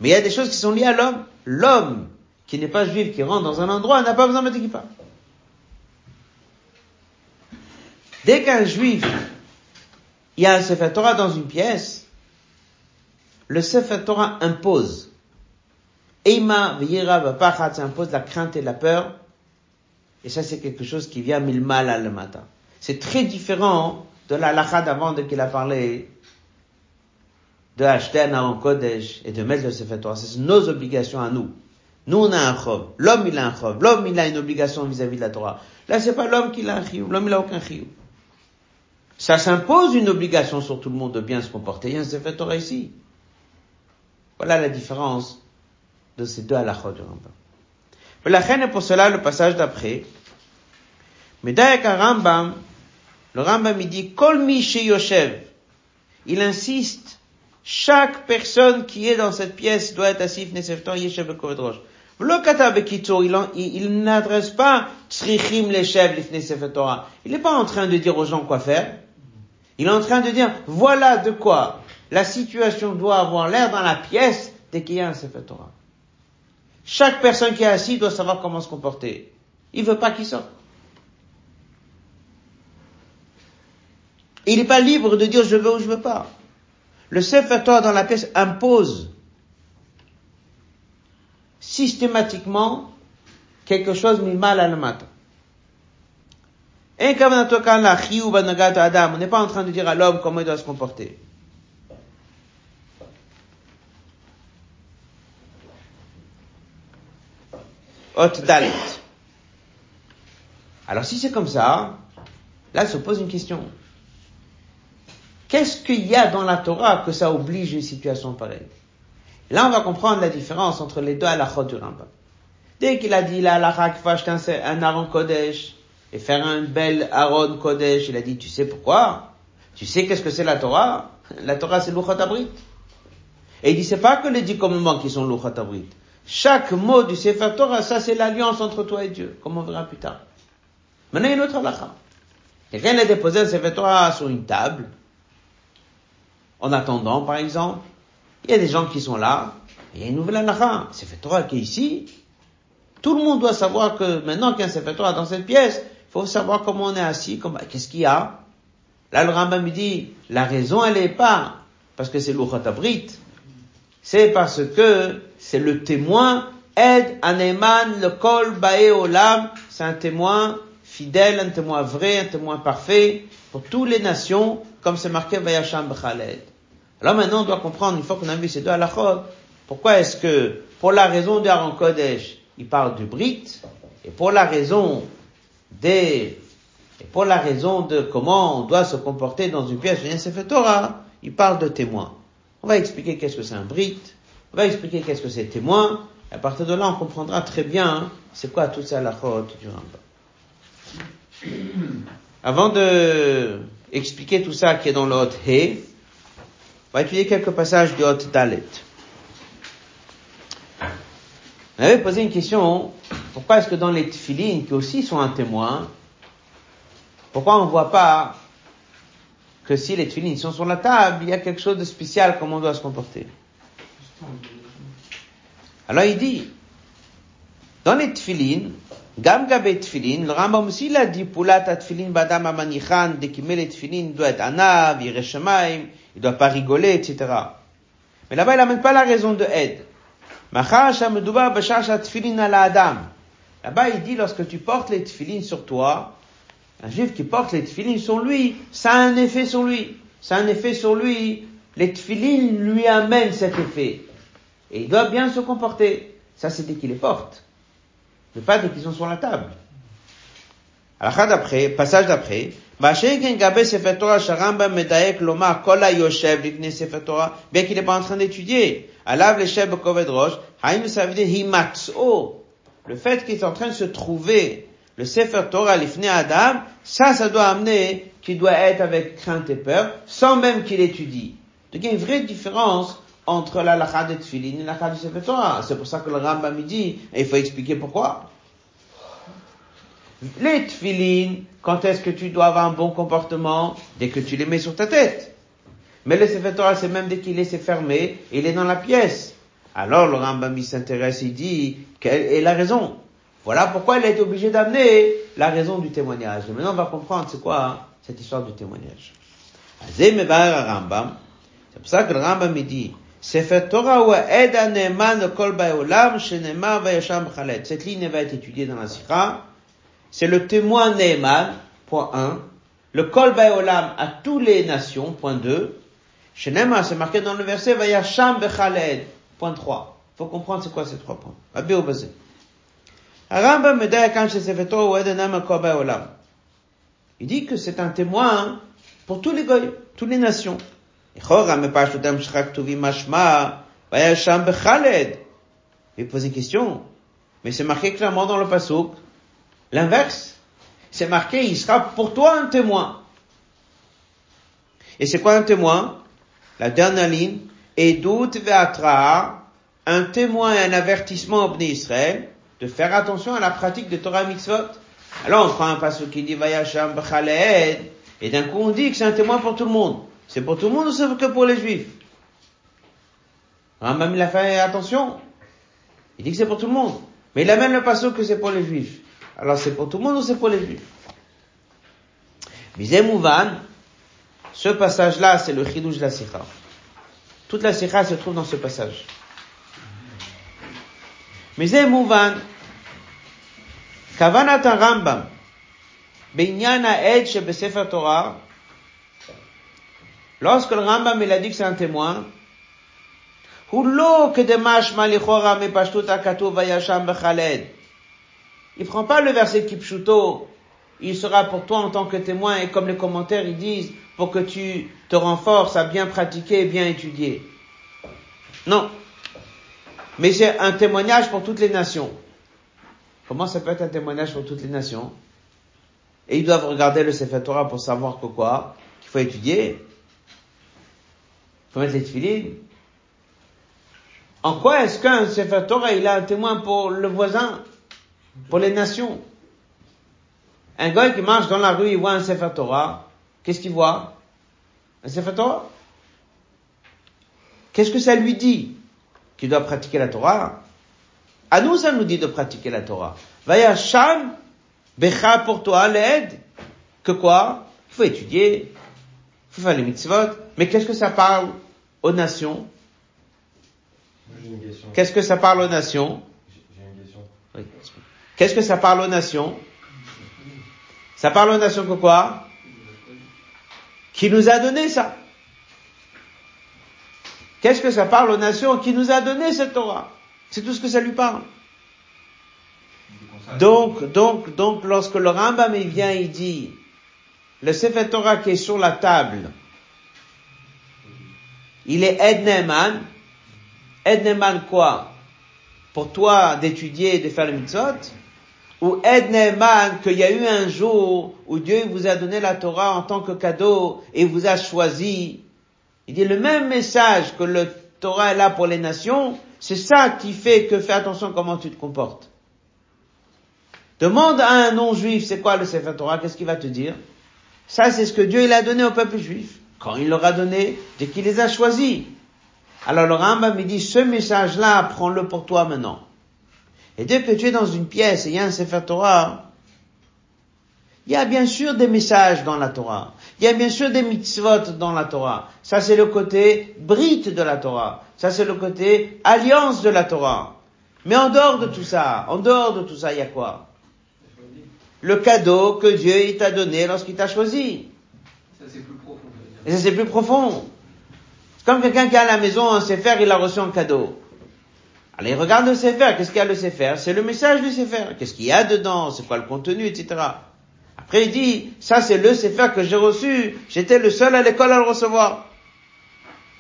A: Mais il y a des choses qui sont liées à l'homme. L'homme qui n'est pas juif, qui rentre dans un endroit, n'a pas besoin de kippa. Dès qu'un juif il y a un Sefer Torah dans une pièce, le Sefer Torah impose. Eima v'yira v'pachat, ça impose la crainte et la peur. Et ça, c'est quelque chose qui vient mille mal à le matin. C'est très différent de la d'avant de qu'il a parlé de acheter un Aaron Kodesh et de mettre le Sefer Torah. C'est nos obligations à nous. Nous, on a un chov. L'homme, il a un chov. L'homme, il a une obligation vis-à-vis de la Torah. Là, c'est pas l'homme qui a un. L'homme, il a aucun chiyou. Ça s'impose une obligation sur tout le monde de bien se comporter. Il y a un Sefer Torah ici. Voilà la différence de ces deux halachot du Rambam. La reine pour cela le passage d'après. Mais d'ailleurs, Rambam, le Rambam, il dit, Kol mi yoshev. Il insiste, chaque personne qui est dans cette pièce doit être assis, Neseftor, Yeshev. Le il, il, n'adresse pas Tzrichim leshev Torah. Il n'est pas en train de dire aux gens quoi faire. Il est en train de dire, voilà de quoi la situation doit avoir l'air dans la pièce dès qu'il y a un Sefer Torah. Chaque personne qui est assise doit savoir comment se comporter. Il veut pas qu'il sorte. Il n'est pas libre de dire je veux ou je veux pas. Le Sefer Torah dans la pièce impose systématiquement quelque chose mis mal à comme Adam, on n'est pas en train de dire à l'homme comment il doit se comporter. Alors si c'est comme ça, là se pose une question. Qu'est-ce qu'il y a dans la Torah que ça oblige une situation pareille? Là, on va comprendre la différence entre les deux halachot du Rambam. Dès qu'il a dit la halakha qu'il faut acheter un, Aaron Kodesh et faire un bel Aaron Kodesh, il a dit, tu sais pourquoi? Tu sais qu'est-ce que c'est la Torah? La Torah, c'est l'Uchot Abrit. Et il dit, c'est pas que les dix commandements qui sont l'Uchot Abrit. Chaque mot du Sefer Torah, ça c'est l'alliance entre toi et Dieu, comme on verra plus tard. Maintenant, il y a une autre halakha. Quelqu'un a déposé un Sefer Torah sur une table, en attendant, par exemple, il y a des gens qui sont là, il y a une nouvelle halakha. Sefer Torah qui est ici. Tout le monde doit savoir que maintenant qu'il y a un Sefer dans cette pièce, il faut savoir comment on est assis, qu'est-ce qu'il y a. Là, le Rambam me dit, la raison, elle est pas parce que c'est l'Uchot Abrit. C'est parce que c'est le témoin, Ed Aneman, le Kol Bae Olam, c'est un témoin fidèle, un témoin vrai, un témoin parfait pour toutes les nations, comme c'est marqué Vayasham B'Chaled. Alors maintenant, on doit comprendre, une fois qu'on a vu ces deux halachot, pourquoi est-ce que, pour la raison de Aaron Kodesh, il parle du Brit, et pour la raison des, et pour la raison de comment on doit se comporter dans une pièce un Sefer Torah, il parle de témoin. On va expliquer qu'est-ce que c'est un Brit, on va expliquer qu'est-ce que c'est témoin, et à partir de là, on comprendra très bien c'est quoi tout ça la du Rambam. Avant de expliquer tout ça qui est dans Hot He, on va étudier quelques passages du Hot Dalet. On avait posé une question, pourquoi est-ce que dans les tfilines, qui aussi sont un témoin, pourquoi on ne voit pas que si les tfilines sont sur la table, il y a quelque chose de spécial, comment on doit se comporter? Alors il dit, dans les tfilines, Gam gabé tfilin, le Rambam aussi l'a dit, poulat tfilin badam amanichan, tfilin, il doit être anav, ireshamaim, il doit pas rigoler, etc. Mais là-bas, il n'amène pas la raison de aide. Là-bas, il dit, lorsque tu portes les tfilin sur toi, un juif qui porte les tfilin sur lui, ça a un effet sur lui. Ça a un effet sur lui. Les tfilin lui amènent cet effet. Et il doit bien se comporter. Ça, c'est dès qu'il les porte. Mais pas dès qu'ils sont sur la table. Alors, d'après, passage d'après, bien qu'il n'est pas en train d'étudier, alav le sheb koved rosh, haïm ça himatso. Le fait qu'il est en train de se trouver le Sefer Torah l'ifne Adam, ça, ça doit amener qu'il doit être avec crainte et peur, sans même qu'il étudie. Donc il y a une vraie différence entre la lacha de Tfilin et la lacha du Sefer Torah. C'est pour ça que le Rambam dit, et il faut expliquer pourquoi. Les Tfilin, quand est-ce que tu dois avoir un bon comportement Dès que tu les mets sur ta tête. Mais le Sefer Torah, c'est même dès qu'il est fermé, il est dans la pièce. Alors le Rambam il s'intéresse, il dit, quelle est la raison? Voilà pourquoi il a été obligé d'amener la raison du témoignage. Maintenant on va comprendre c'est quoi hein, cette histoire du témoignage. C'est pour ça que le Rambam il dit. Cette ligne va être étudiée dans la Sikha. C'est le témoin Ne'eman, point 1. Le Kol Baolam à toutes les nations, point 2. Shenemar, c'est marqué dans le verset Vayasham B'Chalet, point 3. Faut comprendre c'est quoi ces trois points. Abé au basé. Rambam Baolam. Il dit que c'est un témoin pour tous les goy, toutes les nations. Il pose une question. Mais c'est marqué clairement dans le pasuk. L'inverse. c'est marqué, il sera pour toi un témoin. Et c'est quoi un témoin? La dernière ligne, et doute ve'atra, un témoin et un avertissement au Israël de faire attention à la pratique de Torah Mitzvot? Alors on prend un passage qui dit Vayasham b'chaled, et d'un coup on dit que c'est un témoin pour tout le monde. C'est pour tout le monde ou c'est que pour les juifs? Rambam il a fait attention. Il dit que c'est pour tout le monde. Mais il amène le passage que c'est pour les juifs. Alors c'est pour tout le monde ou c'est pour les juifs Bizem Mouvan, ce passage-là, c'est le chidouj de la sikha. Toute la sikha se trouve dans ce passage. Bizem Mouvan, כוונת הרמב"ם בעניין העד שבספר תורה, lorsque le Rambam il a dit que c'est un témoin, הוא לא כדמשמע לכאורה מפשטות הכתוב וישם בחלד. Il prend pas le verset Kipshuto, il sera pour toi en tant que témoin, et comme les commentaires ils disent, pour que tu te renforces à bien pratiquer et bien étudier. Non. Mais c'est un témoignage pour toutes les nations. Comment ça peut être un témoignage pour toutes les nations? Et ils doivent regarder le Sefer pour savoir que quoi? Qu'il faut étudier. Il faut mettre les tefillines. En quoi est-ce qu'un Sefer Torah, il a un témoin pour le voisin? Pour les nations Un gars qui marche dans la rue, il voit un Sefer Torah. Qu'est-ce qu'il voit? Un Sefer Torah? Qu'est-ce que ça lui dit? Qu'il doit pratiquer la Torah? À nous, ça nous dit de pratiquer la Torah. Vaya sham becha pour toi l'aide. Que quoi? Il faut étudier, il faut faire les mitzvot. Mais qu'est-ce que ça parle aux nations? Qu'est-ce que ça parle aux nations? Qu'est-ce que ça parle aux nations? Ça parle aux nations que quoi? Qui nous a donné ça Qu'est-ce que ça parle aux nations qui nous a donné cette Torah? C'est tout ce que ça lui parle. Donc, donc, donc, lorsque le Rambam vient, il dit, le Sefer Torah qui est sur la table, il est Edneman. Edneman quoi? Pour toi d'étudier et de faire le mitzvot? Ou Edneman qu'il y a eu un jour où Dieu vous a donné la Torah en tant que cadeau et vous a choisi. Il dit le même message que le Torah est là pour les nations, c'est ça qui fait que fais attention comment tu te comportes. Demande à un non-juif, c'est quoi le Sefer Torah, qu'est-ce qu'il va te dire? Ça, c'est ce que Dieu il a donné au peuple juif. Quand il leur a donné, dès qu'il les a choisis. Alors le Rambam me dit, ce message-là, prends-le pour toi maintenant. Et dès que tu es dans une pièce et il y a un Sefer Torah, il y a bien sûr des messages dans la Torah. Il y a bien sûr des mitzvot dans la Torah. Ça c'est le côté brite de la Torah. Ça c'est le côté alliance de la Torah. Mais en dehors de tout ça, en dehors de tout ça, il y a quoi? Le cadeau que Dieu t'a donné lorsqu'il t'a choisi.
C: Ça c'est plus profond.
A: Et ça c'est plus profond. C'est comme quelqu'un qui a à la maison un Sefer, il a reçu un cadeau. Allez, regarde le Sefer, qu'est-ce qu'il y a le Sefer? C'est le message du Sefer. Qu'est-ce qu'il y a dedans? C'est quoi le contenu, etc. Après, il dit, ça c'est le Sefer que j'ai reçu, j'étais le seul à l'école à le recevoir.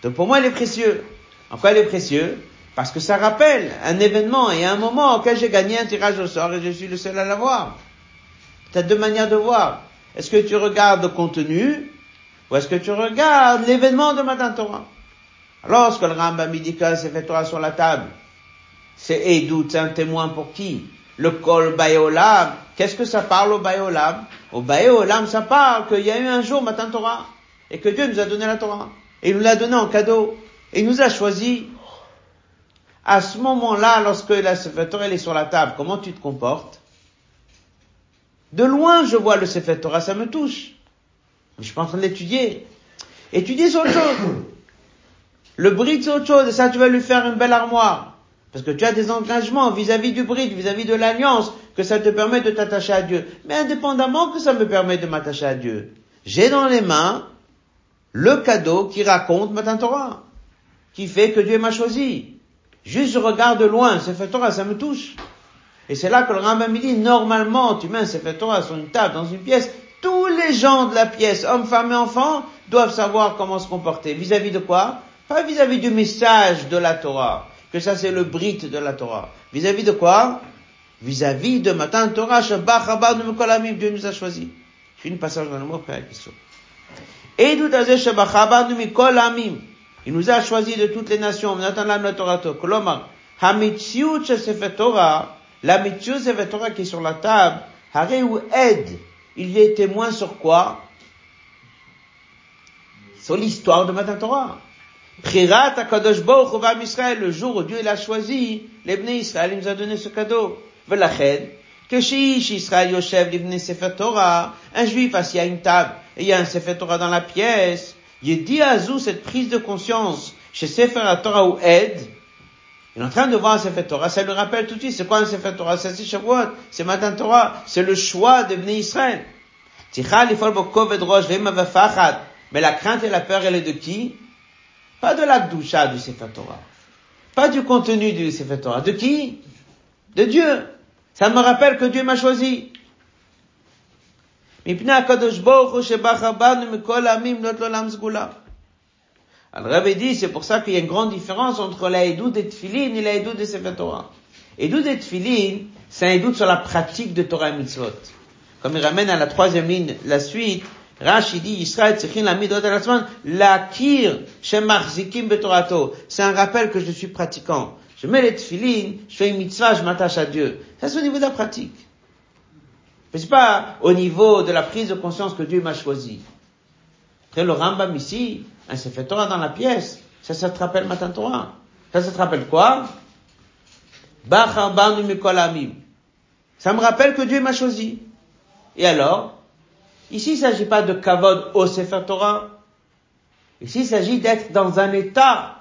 A: Donc pour moi, il est précieux. En quoi il est précieux? Parce que ça rappelle un événement et un moment auquel j'ai gagné un tirage au sort et je suis le seul à l'avoir. Tu as deux manières de voir. Est-ce que tu regardes le contenu ou est-ce que tu regardes l'événement de Matin Torah? Lorsque le Rambam dit c'est fait Torah sur la table, c'est Edout, c'est un témoin pour qui? Le Kol Bayolam, qu'est-ce que ça parle au Bayolam au Bayolam, ça parle qu'il y a eu un jour Matin Torah, et que Dieu nous a donné la Torah. Et il nous l'a donné en cadeau. Et il nous a choisi. À ce moment-là, lorsque la Sefer Torah est sur la table, comment tu te comportes? De loin, je vois le Sefer Torah, ça me touche. Je suis pas en train d'étudier. Étudier, c'est autre chose. Le bride, c'est autre chose. Et ça, tu vas lui faire une belle armoire. Parce que tu as des engagements vis-à-vis du bride, vis-à-vis de l'alliance, que ça te permet de t'attacher à Dieu. Mais indépendamment que ça me permet de m'attacher à Dieu, j'ai dans les mains le cadeau qui raconte Matin Torah, qui fait que Dieu m'a choisi. Juste je regarde de loin, Sefer Torah, ça me touche. Et c'est là que le Rambam dit, normalement, tu mets un Sefer Torah sur une table, dans une pièce, tous les gens de la pièce, hommes, femmes et enfants, doivent savoir comment se comporter. Vis-à-vis de quoi? Pas vis-à-vis du message de la Torah, que ça c'est le brite de la Torah. Vis-à-vis de quoi? Vis-à-vis de Matan Torah, Shabbat Chabad Mekolamim, Dieu nous a choisi. Je finis le passage dans le mot, après la question. Et nous Azeh Shabbat Chabad Mekolamim. Il nous a choisi de toutes les nations, Matan la Torah, Kolomar, Hamitziut Sefer Torah, la Mitziut Sefer Torah qui est sur la table, Haré ou Ed, il est témoin sur quoi? Sur l'histoire de Matan Torah. Prirat HaKadosh Baruch Hu Israël, le jour où Dieu l'a choisi, les Bnei Israël, nous a donné ce cadeau. Velached, que Israël Yoshev, les Sefer Torah, un juif assis à une table, et il y a un Sefer Torah dans la pièce, il dit à Zou cette prise de conscience, chez Sefer Torah ou Ed, il est en train de voir un Sefer Torah, ça lui rappelle tout de suite, c'est quoi un Sefer Torah? C'est Shavuot, c'est Matan Torah, c'est le choix de Bnei Israël. Mais la crainte et la peur, elle est de qui? Pas de l'Akdoucha du Sefer. Pas du contenu du Sefer. De qui? De Dieu. Ça me rappelle que Dieu m'a choisi. Alors Rabbi dit, c'est pour ça qu'il y a une grande différence entre la Edout des et la Edout des Sefer Torah. Des c'est un Edout sur la pratique de Torah et Mitzvot. Comme il ramène à la troisième ligne la suite, Rashi dit, Israël tzichin la la lakir shemachzikim betorato. C'est un rappel que je suis pratiquant. Je mets les tefilin, je fais une mitzvah, je m'attache à Dieu. Ça c'est au niveau de la pratique. Mais c'est pas au niveau de la prise de conscience que Dieu m'a choisi. Après le Rambam ici, un Sefer Torah dans la pièce, ça, ça te rappelle Matan Torah. Ça, ça te rappelle quoi? Ça me rappelle que Dieu m'a choisi. Et alors, Ici, il ne s'agit pas de kavod au Sefer Torah. Ici, il s'agit d'être dans un état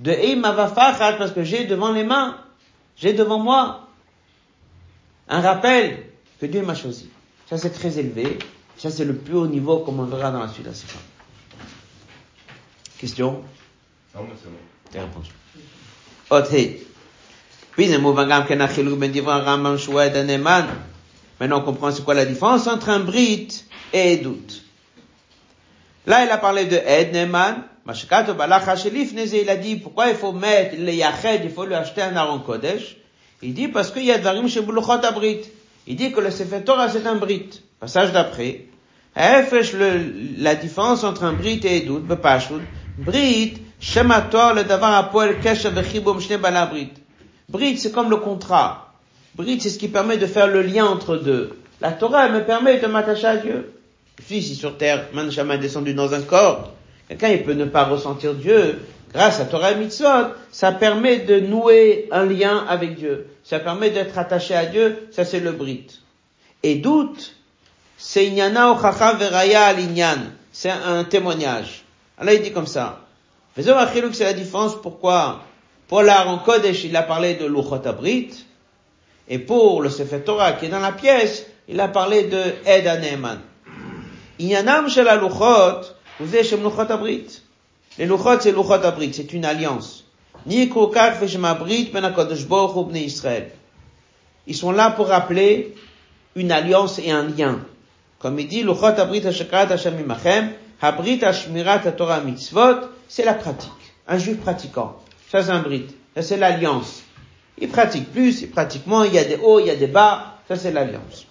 A: de Eimavafachat parce que j'ai devant les mains, j'ai devant moi un rappel que Dieu m'a choisi. Ça, c'est très élevé. Ça, c'est le plus haut niveau comme on verra dans la suite de la séquence. Question?
B: Non, mais c'est bon.
A: T'es répondu. Autre. Puis, un ben aneman. Maintenant, on comprend c'est quoi la différence entre un brit et Edut. Là, il a parlé de Ed Neman. Il a dit, pourquoi il faut mettre le Yached, il faut lui acheter un Aaron Kodesh. Il dit, parce qu'il y a Dvarim chez Buluchot Abrit. Il dit que le Sefer Torah, c'est un brit. Passage d'après. la différence entre un brit et Edut, Bepashut. Brit, Shemator, le Davar Apoel Kesha Bechibum Shne Balabrit. Brit, c'est comme le contrat. Brit, c'est ce qui permet de faire le lien entre deux. La Torah, elle me permet de m'attacher à Dieu. Je suis sur terre, Manchama est descendu dans un corps. Quelqu'un, il peut ne pas ressentir Dieu. Grâce à Torah et Mitzvot, ça permet de nouer un lien avec Dieu. Ça permet d'être attaché à Dieu. Ça, c'est le Brit. Et doute, c'est Inyana Veraya. C'est un témoignage. Allah, il dit comme ça. Faisons c'est la différence. Pourquoi? Pour l'Aaron Kodesh, il a parlé de Luchot Brit. Et pour le Sefer Torah qui est dans la pièce, il a parlé de Ed Aneman. Inyanam shel luchot, vous êtes chez Luchot Abrit. Les Luchot, c'est Luchot Abrit, c'est une alliance. Ni Krokak Veshem Abrit ben HaKadosh Baruch Hu Israël. Ils sont là pour rappeler une alliance et un lien. Comme il dit, Luchot Abrit HaShakrat Hashem Imachem, Habrit HaShmirat HaTorah Mitzvot, c'est la pratique. Un juif pratiquant. Ça c'est un Brit. Ça c'est l'alliance. Il pratique plus, il pratique moins, il y a des hauts, il y a des bas. Ça, c'est l'alliance.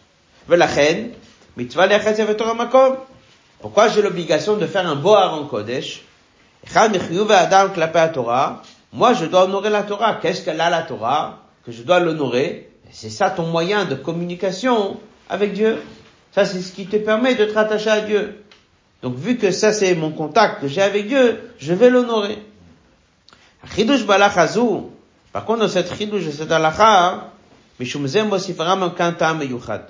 A: Pourquoi j'ai l'obligation de faire un beau Aaron Kodesh? Moi, je dois honorer la Torah. Qu'est-ce qu'elle a, la Torah? Que je dois l'honorer. C'est ça ton moyen de communication avec Dieu. Ça, c'est ce qui te permet de te rattacher à Dieu. Donc, vu que ça, c'est mon contact que j'ai avec Dieu, je vais l'honorer. Par contre, dans cette chidouche, cette halakha, Mishum Zem Bosifaram Kantam Yuchad.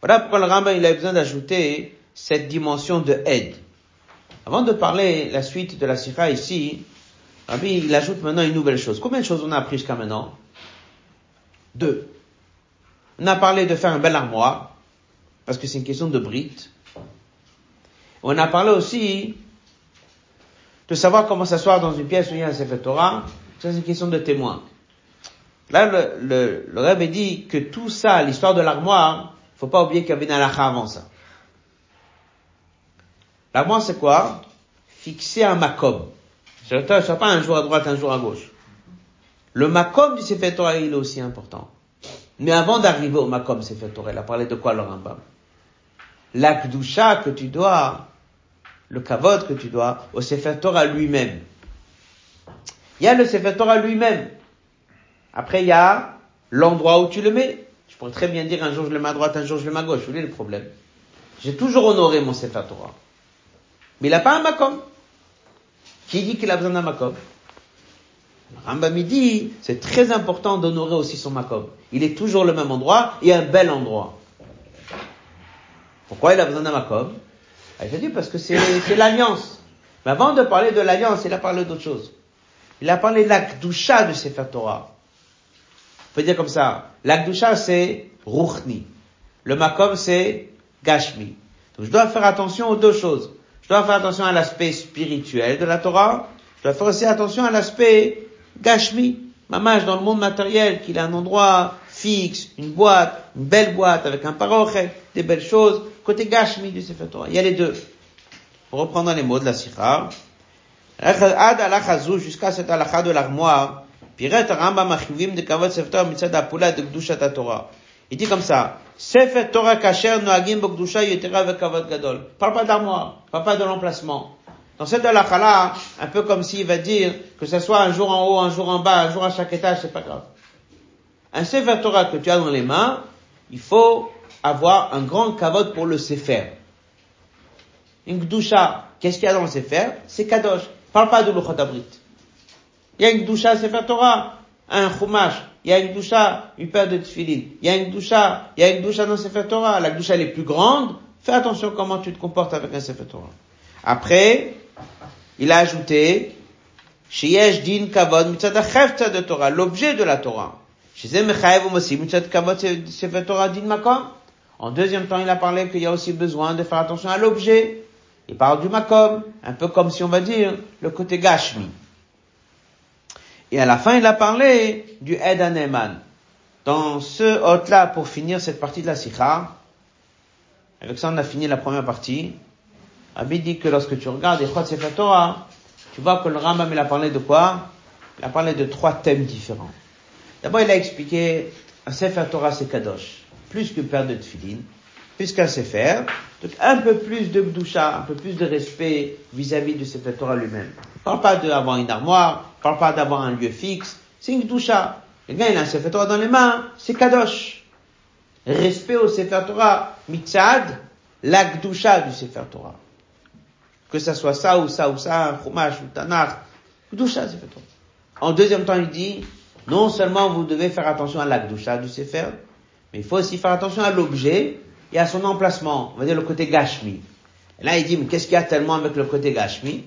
A: Voilà pourquoi le Rambam, il a besoin d'ajouter cette dimension de aide. Avant de parler la suite de la sikha ici, Rabbi, il ajoute maintenant une nouvelle chose. Combien de choses on a appris jusqu'à maintenant? Deux. On a parlé de faire un bel armoire, parce que c'est une question de brite. On a parlé aussi de savoir comment s'asseoir dans une pièce où il y a un Sefer Torah, c'est une question de témoin. Là, le, le, le Rebbe dit que tout ça, l'histoire de l'armoire, faut pas oublier qu'il y avait une halakha avant ça. L'armoire, c'est quoi? Fixer un makom. C'est pas un jour à droite, un jour à gauche. Le makom du Sefer Torah, il est aussi important. Mais avant d'arriver au Makom Sefer Torah, il a parlé de quoi le Rambam? La Kdusha que tu dois, le Kavod que tu dois au Sefer Torah lui-même. Il y a le Sefer Torah lui-même. Après, il y a l'endroit où tu le mets. Je pourrais très bien dire un jour je le mets à droite, un jour je le mets à gauche. Vous voyez le problème? J'ai toujours honoré mon Sefer Torah. Mais il n'a pas un Makom. Qui dit qu'il a besoin d'un Makom? Rambam dit, c'est très important d'honorer aussi son Makom. Il est toujours le même endroit et un bel endroit. Pourquoi il a besoin d'un Makom? Il a dit parce que c'est l'alliance. Mais avant de parler de l'alliance, il a parlé d'autre chose. Il a parlé de l'Akdusha de Sefer Torah. On peut dire comme ça, l'Akdusha c'est Ruchni. Le Makom c'est Gashmi. Donc je dois faire attention aux deux choses. Je dois faire attention à l'aspect spirituel de la Torah. Je dois faire aussi attention à l'aspect Gashmi. Mamage dans le monde matériel, qu'il a un endroit fixe, une boîte, une belle boîte avec un parochet, des belles choses. Côté Gashmi du Sefer Torah. Il y a les deux. Pour reprendre les mots de la Sikha. Ad jusqu'à cette alacha de. Il dit comme ça. Parle pas d'armoire, parle pas de l'emplacement. Dans cette halakha là, un peu comme s'il va dire que ce soit un jour en haut, un jour en bas, un jour à chaque étage, c'est pas grave. Un Torah que tu as dans les mains, il faut avoir un grand pour le Sefer. Une qu'est-ce qu'il y a dans le Sefer? C'est kadosh. Parle pas de l'Uchot Abrit. Il y a une gdusha Sefer Torah, un chumash, il y a une gdusha, une paire de tefillin, il y a une gdusha, il y a une gdusha dans Sefer Torah. La gdusha elle est plus grande. Fais attention comment tu te comportes avec un Sefer Torah. Après, il a ajouté, Sheyesh din kavod mitzad achevta de Torah, l'objet de la Torah. Sheze mechayev umosim mitzad kavod Sefer Torah din makom. En deuxième temps, il a parlé qu'il y a aussi besoin de faire attention à l'objet. Il parle du makom, un peu comme si on va dire le côté gashmi. Et à la fin, il a parlé du Ed Aneman. Dans ce hôte-là, pour finir cette partie de la Sikha, avec ça on a fini la première partie. Rabbi dit que lorsque tu regardes Echot Sefer Torah, tu vois que le Rambam il a parlé de quoi? Il a parlé de trois thèmes différents. D'abord, il a expliqué un Sefer Torah c'est Kadosh, plus qu'une paire de tefillin, plus qu'un Sefer, donc un peu plus de Bdusha, un peu plus de respect vis-à-vis du Sefer Torah lui-même. Parle pas d'avoir une armoire, parle pas d'avoir un lieu fixe, c'est une Bdusha. Le gars, il a un Sefer Torah dans les mains, c'est Kadosh. Respect au Sefer Torah, mitzad, la Gdusha du Sefer Torah. Que ça soit ça ou ça ou ça, un chumash ou tanakh, Gdusha Sefer Torah. En deuxième temps, il dit, non seulement vous devez faire attention à la Gdusha du Sefer, mais il faut aussi faire attention à l'objet et à son emplacement. On va dire le côté Gashmi. Là, il dit, mais qu'est-ce qu'il y a tellement avec le côté Gashmi?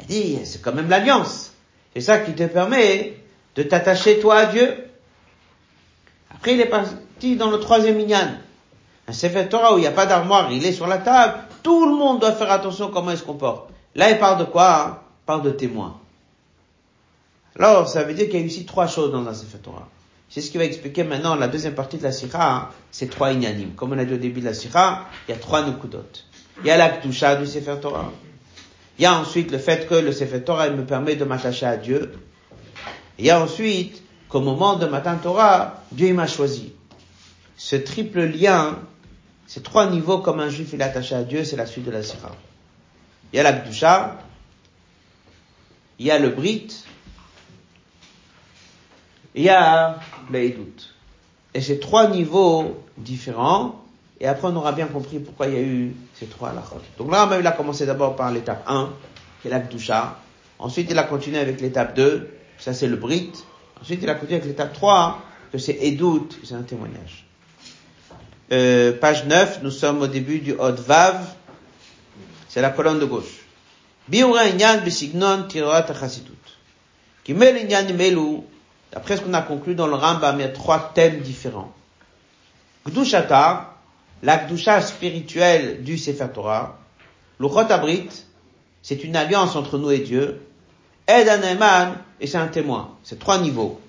A: Il dit, c'est quand même l'alliance. C'est ça qui te permet de t'attacher toi à Dieu. Après, il est parti dans le troisième minyan. Un Sefer Torah où il n'y a pas d'armoire, il est sur la table. Tout le monde doit faire attention comment il se comporte. Là, il parle de quoi? hein Il parle de témoins. Alors, ça veut dire qu'il y a ici trois choses dans un Sefer. C'est ce qui va expliquer maintenant la deuxième partie de la Sikha, hein, c'est trois inyanim. Comme on a dit au début de la Sikha, il y a trois nukudot. Il y a la du Sefer Torah. Il y a ensuite le fait que le Sefer Torah me permet de m'attacher à Dieu. Il y a ensuite qu'au moment de Matan Torah, Dieu m'a choisi. Ce triple lien, ces trois niveaux comme un juif il est attaché à Dieu, c'est la suite de la Sikha. Il y a la il y a le Brit, il y a Et ces trois niveaux différents, et après on aura bien compris pourquoi il y a eu ces trois halachot. Donc là, il a commencé d'abord par l'étape 1, qui est la Kdusha. Ensuite, il a continué avec l'étape 2, ça c'est le Brit. Ensuite, il a continué avec l'étape 3, que c'est Edout, c'est un témoignage. Euh, page 9, nous sommes au début du Hod Vav, c'est la colonne de gauche. Biura inyan besignon tiroat chasidut. Kimel inyan D'après ce qu'on a conclu dans le Rambam, il y a trois thèmes différents. Gdushata, la Gdusha spirituelle du Sefer Torah. L'Uchot Abrit, c'est une alliance entre nous et Dieu. Ed Aneman, et c'est un témoin. C'est trois niveaux.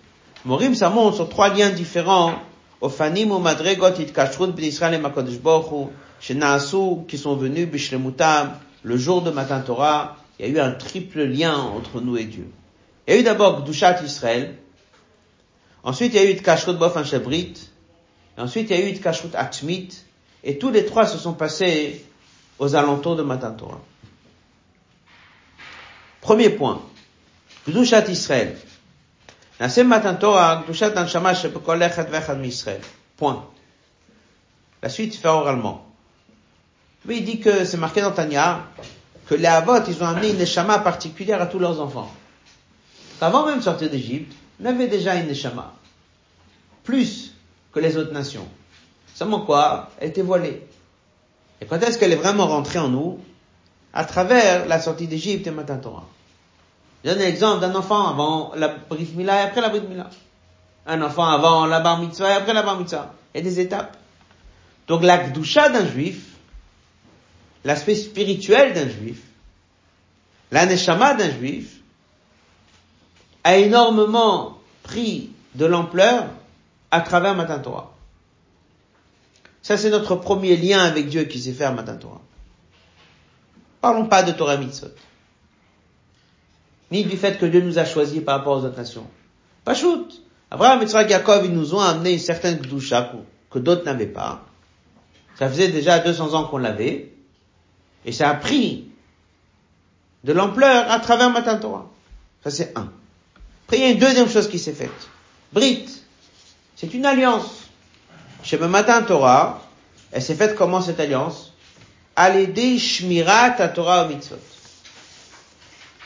A: Morim, ça montre sur trois liens différents. Ofanim ou Madregot Itkashrut B'Israël et Makodesh Bochu, Shenaasu, qui sont venus Bishlemutam, le jour de Matan Torah. Il y a eu un triple lien entre nous et Dieu. Il y a eu d'abord Gdushat Israël, Ensuite, il y a eu une kashrut bofan shabrit. Ensuite, il y a eu une kashrut atmit. Et tous les trois se sont passés aux alentours de Matan Torah. Premier point. Gdushat Israël. Nasem Matan Torah, Gdushat Anshama Israël. Point. La suite, il fait oralement. Mais il dit que c'est marqué dans Tania que les Havot, ils ont amené une neshama particulière à tous leurs enfants. Avant même de sortir d'Égypte, avait déjà une neshama. Plus que les autres nations. Seulement quoi? Elle était voilée. Et quand est-ce qu'elle est vraiment rentrée en nous? À travers la sortie d'Égypte et Matan Torah. Je donne l'exemple d'un enfant avant la Brit Mila et après la Brit Mila. Un enfant avant la Bar Mitzvah et après la Bar Mitzvah. A des étapes. Donc la Gdusha d'un juif, l'aspect spirituel d'un juif, la Neshama d'un juif, a énormément pris de l'ampleur à travers Matan Torah. Ça, c'est notre premier lien avec Dieu qui s'est fait à Matan Torah. Parlons pas de Torah Mitzvot. Ni du fait que Dieu nous a choisis par rapport aux autres nations. Pas shoot. Abraham Yitzhak Yaakov, ils nous ont amené une certaine Gdusha que d'autres n'avaient pas. Ça faisait déjà 200 ans qu'on l'avait. Et ça a pris de l'ampleur à travers Matan Torah. Ça c'est un. Après, il y a une deuxième chose qui s'est faite. Brit. C'est une alliance. Chez le Matan Torah, elle s'est faite comment cette alliance? À Shmirat à Torah au.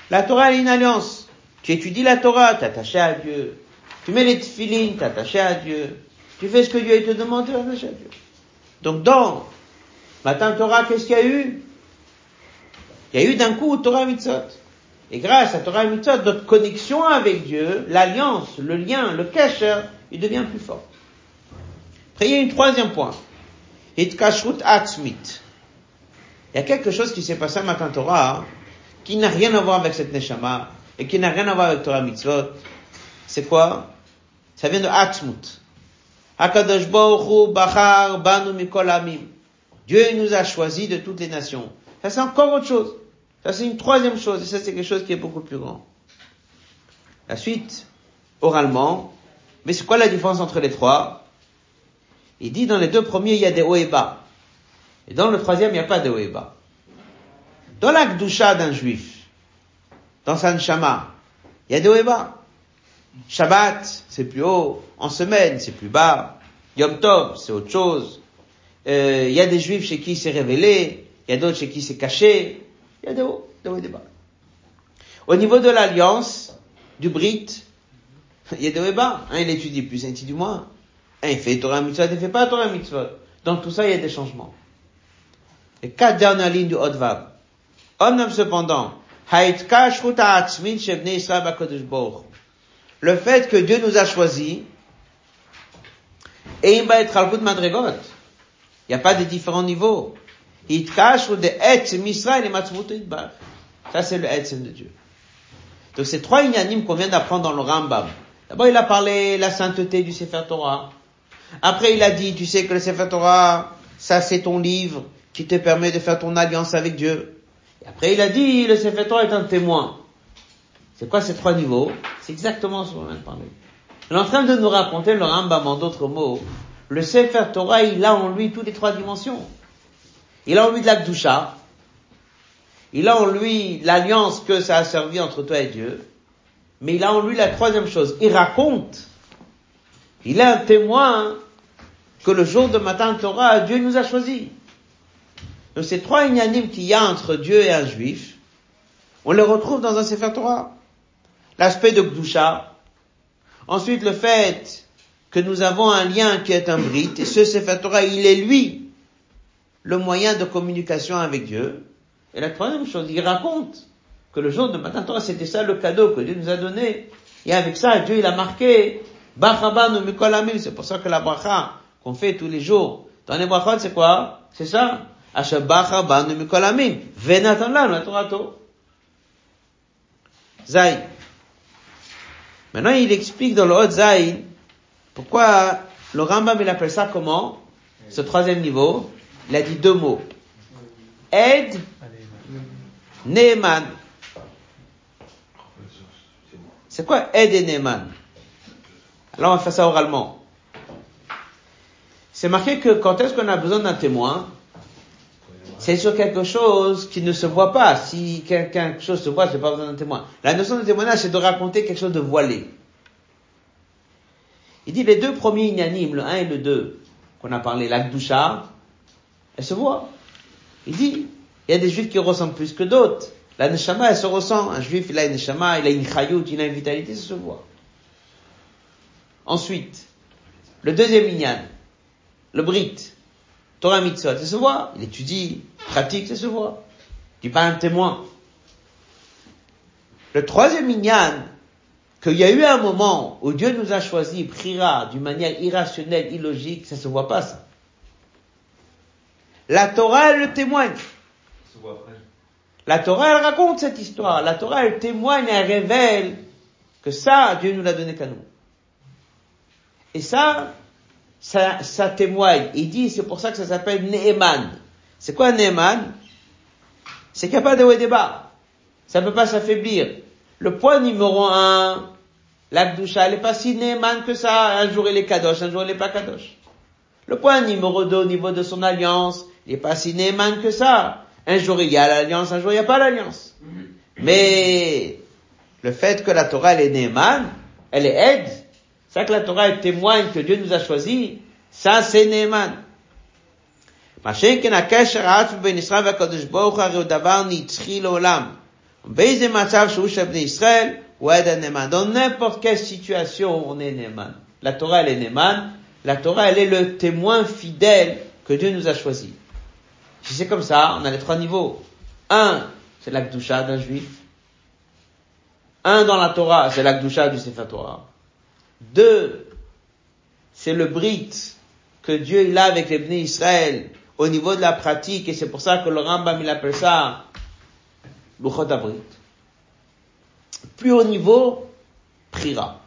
A: La Torah, est une alliance. Tu étudies la Torah, t'es à Dieu. Tu mets les tefilines, t'es à Dieu. Tu fais ce que Dieu te demande, t'es à Dieu. Donc dans Matin Torah, qu'est-ce qu'il y a eu? Il y a eu d'un coup Torah Mitzvot. Et grâce à Torah Mitzvot, notre connexion avec Dieu, l'alliance, le lien, le kasher, il devient plus fort. Après, il y a un troisième point. Il y a quelque chose qui s'est passé à Matin Torah qui n'a rien à voir avec cette Neshama et qui n'a rien à voir avec Torah Mitzvot. C'est quoi? Ça vient de Atzmut. Dieu nous a choisis de toutes les nations. Ça c'est encore autre chose. Ça c'est une troisième chose et ça c'est quelque chose qui est beaucoup plus grand. La suite, oralement. Mais c'est quoi la différence entre les trois? Il dit dans les deux premiers il y a des hauts et bas. Et dans le troisième il n'y a pas de hauts et bas. Dans la Gdusha d'un juif, dans sa Nshama, il y a des hauts et bas. Shabbat, c'est plus haut. En semaine, c'est plus bas. Yom Tov, c'est autre chose. Euh, il y a des juifs chez qui c'est révélé. Il y a d'autres chez qui c'est caché. Il y a des hauts, des hauts et des bas. Au niveau de l'alliance, du Brit, il y a des hauts et bas. Un, il étudie plus, un étudie moins. Un, il fait Torah Mitzvah, il fait pas Torah Mitzvah. Dans tout ça, il y a des changements. Les quatre dernières lignes du Hodvav. Homme cependant, le fait que Dieu nous a choisis, et il va être al madrigot. Il n'y a pas de différents niveaux. Ça, c'est le etzem de Dieu. Donc, ces trois inanimes qu'on vient d'apprendre dans le Rambam. D'abord, il a parlé la sainteté du Sefer Torah. Après, il a dit, tu sais que le Sefer Torah, ça c'est ton livre qui te permet de faire ton alliance avec Dieu. Et après, il a dit, le Sefer Torah est un témoin. C'est quoi ces trois niveaux? C'est exactement ce qu'on vient de parler. Il est en train de nous raconter le Rambam en d'autres mots. Le Sefer Torah, il a en lui toutes les trois dimensions. Il a en lui de la Gdusha. Il a en lui l'alliance que ça a servi entre toi et Dieu. Mais il a en lui la troisième chose. Il raconte. Il est un témoin que le jour de matin Torah, Dieu nous a choisis. Donc ces trois inanimes qu'il y a entre Dieu et un juif, on les retrouve dans un Sefer Torah. L'aspect de Gdusha. Ensuite, le fait que nous avons un lien qui est un brit, et ce Sefer Torah, il est lui, le moyen de communication avec Dieu. Et la troisième chose, il raconte que le jour de matin Torah, c'était ça le cadeau que Dieu nous a donné. Et avec ça, Dieu, il a marqué, Bachabanu Mikolamim, c'est pour ça que la bracha qu'on fait tous les jours, dans les brachot, c'est quoi? C'est ça? Mikolamim. Venatan la Torato. Zaï. Maintenant, il explique dans le Hot Zaï pourquoi le Rambam il appelle ça comment? Ce troisième niveau, il a dit deux mots. Ed, Neeman. C'est quoi Ed et Neeman Alors on va faire ça oralement. c'est marqué que quand est-ce qu'on a besoin d'un témoin, c'est sur quelque chose qui ne se voit pas. Si quelque chose se voit, c'est pas besoin d'un témoin. La notion de témoignage, c'est de raconter quelque chose de voilé. Il dit les deux premiers inanimes, le 1 et le 2, qu'on a parlé, l'Akdoucha, elle se voit. Il dit, il y a des juifs qui ressemblent plus que d'autres. La neshama, elle se ressent. Un juif, il a une neshama, il a une chayout, il a une vitalité, ça se voit. Ensuite, le deuxième inyan, le brit, Torah mitzvot, ça se voit. Il étudie, pratique, ça se voit. Il pas un témoin. Le troisième inyan, qu'il y a eu un moment où Dieu nous a choisi, priera d'une manière irrationnelle, illogique, ça se voit pas ça. La Torah, elle le témoigne. La Torah, elle raconte cette histoire. La Torah, elle témoigne, elle révèle que ça, Dieu nous l'a donné qu'à nous. Et ça, ça, ça témoigne. Il dit, c'est pour ça que ça s'appelle Neeman. C'est quoi Neeman? C'est qu'il n'y a pas de haut et débat. Ça ne peut pas s'affaiblir. Le point numéro un, l'Akdoucha, elle n'est pas si Neeman que ça. Un jour il est Kadosh, un jour il n'est pas Kadosh. Le point numéro deux au niveau de son alliance, il n'est pas si Neyman que ça. Un jour il y a l'alliance, un jour il n'y a pas l'alliance. Mm-hmm. Mais le fait que la Torah elle est Neyman, elle est aide, ça que la Torah elle témoigne que Dieu nous a choisis, ça c'est Neyman. Dans n'importe quelle situation, on est Neyman. La Torah, elle est Neyman. La Torah, elle est le témoin fidèle que Dieu nous a choisi. Si c'est comme ça, on a les trois niveaux. Un, c'est l'Akdusha d'un juif. Un dans la Torah, c'est l'Akdusha du Sefer Torah. Deux, c'est le Brit que Dieu il a avec les Bnei Israël au niveau de la pratique, et c'est pour ça que le Rambam il appelle ça Luchot Abrit. Plus haut niveau, Prira.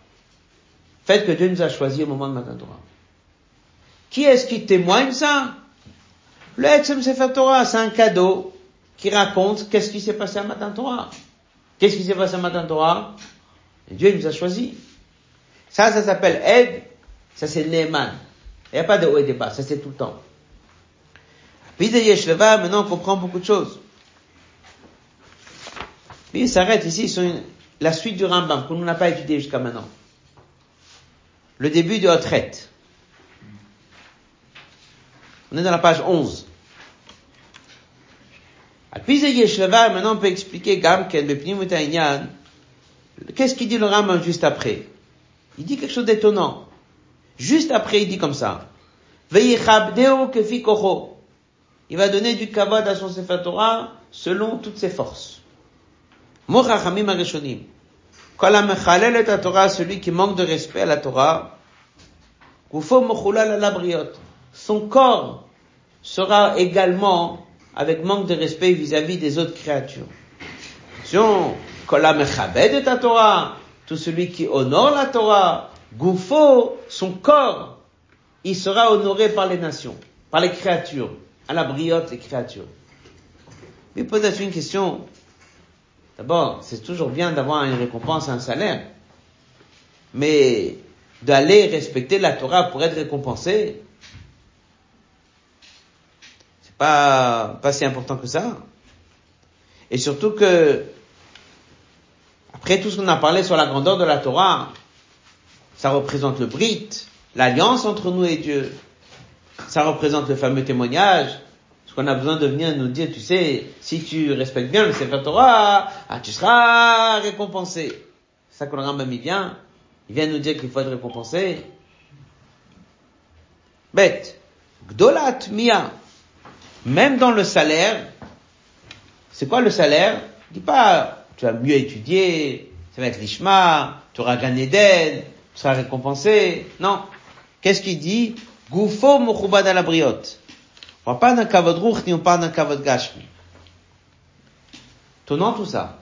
A: Fait que Dieu nous a choisi au moment de Matan Torah. Qui est-ce qui témoigne ça? Le Etzem Sefer Torah, c'est un cadeau qui raconte qu'est-ce qui s'est passé à Matan Torah. Qu'est-ce qui s'est passé à Matan Torah? Dieu il nous a choisi. Ça, ça s'appelle aide, ça c'est Neeman. Il n'y a pas de haut et de bas, ça c'est tout le temps. Puis de Yeshleva, maintenant on comprend beaucoup de choses. Puis il s'arrête ici sur une- la suite du Rambam, qu'on n'a pas étudié jusqu'à maintenant. Le début de Hotret. On est dans la page 11. Puis de Yeshleva, maintenant on peut expliquer. Qu'est-ce qu'il dit le Rambam juste après? Il dit quelque chose d'étonnant. Juste après, il dit comme ça. Il va donner du kavod à son Sefer Torah selon toutes ses forces. Mochachamim arishonim. Kol ha-mechalel et Torah, celui qui manque de respect à la Torah. Son corps sera également avec manque de respect vis-à-vis des autres créatures. Attention, kol ha-mechabed et Torah, tout celui qui honore la Torah, gufo, son corps, il sera honoré par les nations, par les créatures, à la briotte les créatures. Mais peut-être une question. D'abord, c'est toujours bien d'avoir une récompense, un salaire. Mais d'aller respecter la Torah pour être récompensé, pas, pas si important que ça. Et surtout que, après tout ce qu'on a parlé sur la grandeur de la Torah, ça représente le Brit, l'alliance entre nous et Dieu. Ça représente le fameux témoignage. Parce qu'on a besoin de venir nous dire, tu sais, si tu respectes bien le Sefer Torah, ah, tu seras récompensé. C'est ça que le Rambam il vient. Il vient nous dire qu'il faut être récompensé. Bête. Gdolat Mia. Même dans le salaire, c'est quoi le salaire? Dit pas, tu vas mieux étudier, ça va être l'ishma, tu auras gagné d'Eden, tu seras récompensé. Non. Qu'est-ce qu'il dit? Gufo mochubad la briotte. On parle d'un kavod ruch, ni on parle d'un kavod gashmi. Tenant tout ça.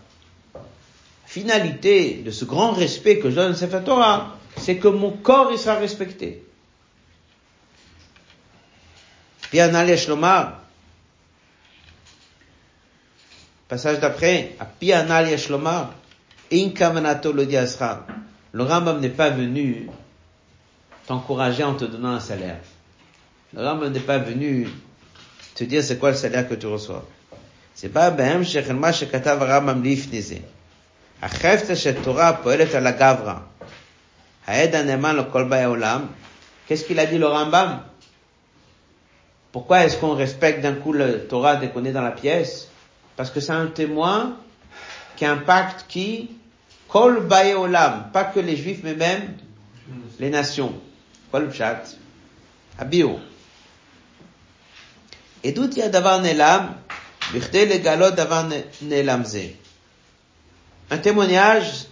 A: Finalité de ce grand respect que je donne à Sefer Torah, c'est que mon corps, il sera respecté. Bien allez, Shlomar. Passage d'après, à Pianal Yeshlomar, In Kavanato le Diasra. Le Rambam n'est pas venu t'encourager en te donnant un salaire. Le Rambam n'est pas venu te dire c'est quoi le salaire que tu reçois. C'est pas בהם שכן מה שכתב הרמב"ם לפני זה. החפצה של תורה פועלת על הגברא. העד הנאמן לכל באי עולם. Qu'est-ce qu'il a dit le Rambam Pourquoi est-ce qu'on respecte d'un coup le Torah dès qu'on est dans la pièce Parce que c'est un témoin qui impacte qui Kol Olam, pas que les juifs, mais même les nations. Quoi le pshat Abio. Et d'où y a d'avoir Nelam, le galot d'avoir Nelamze. Un témoignage,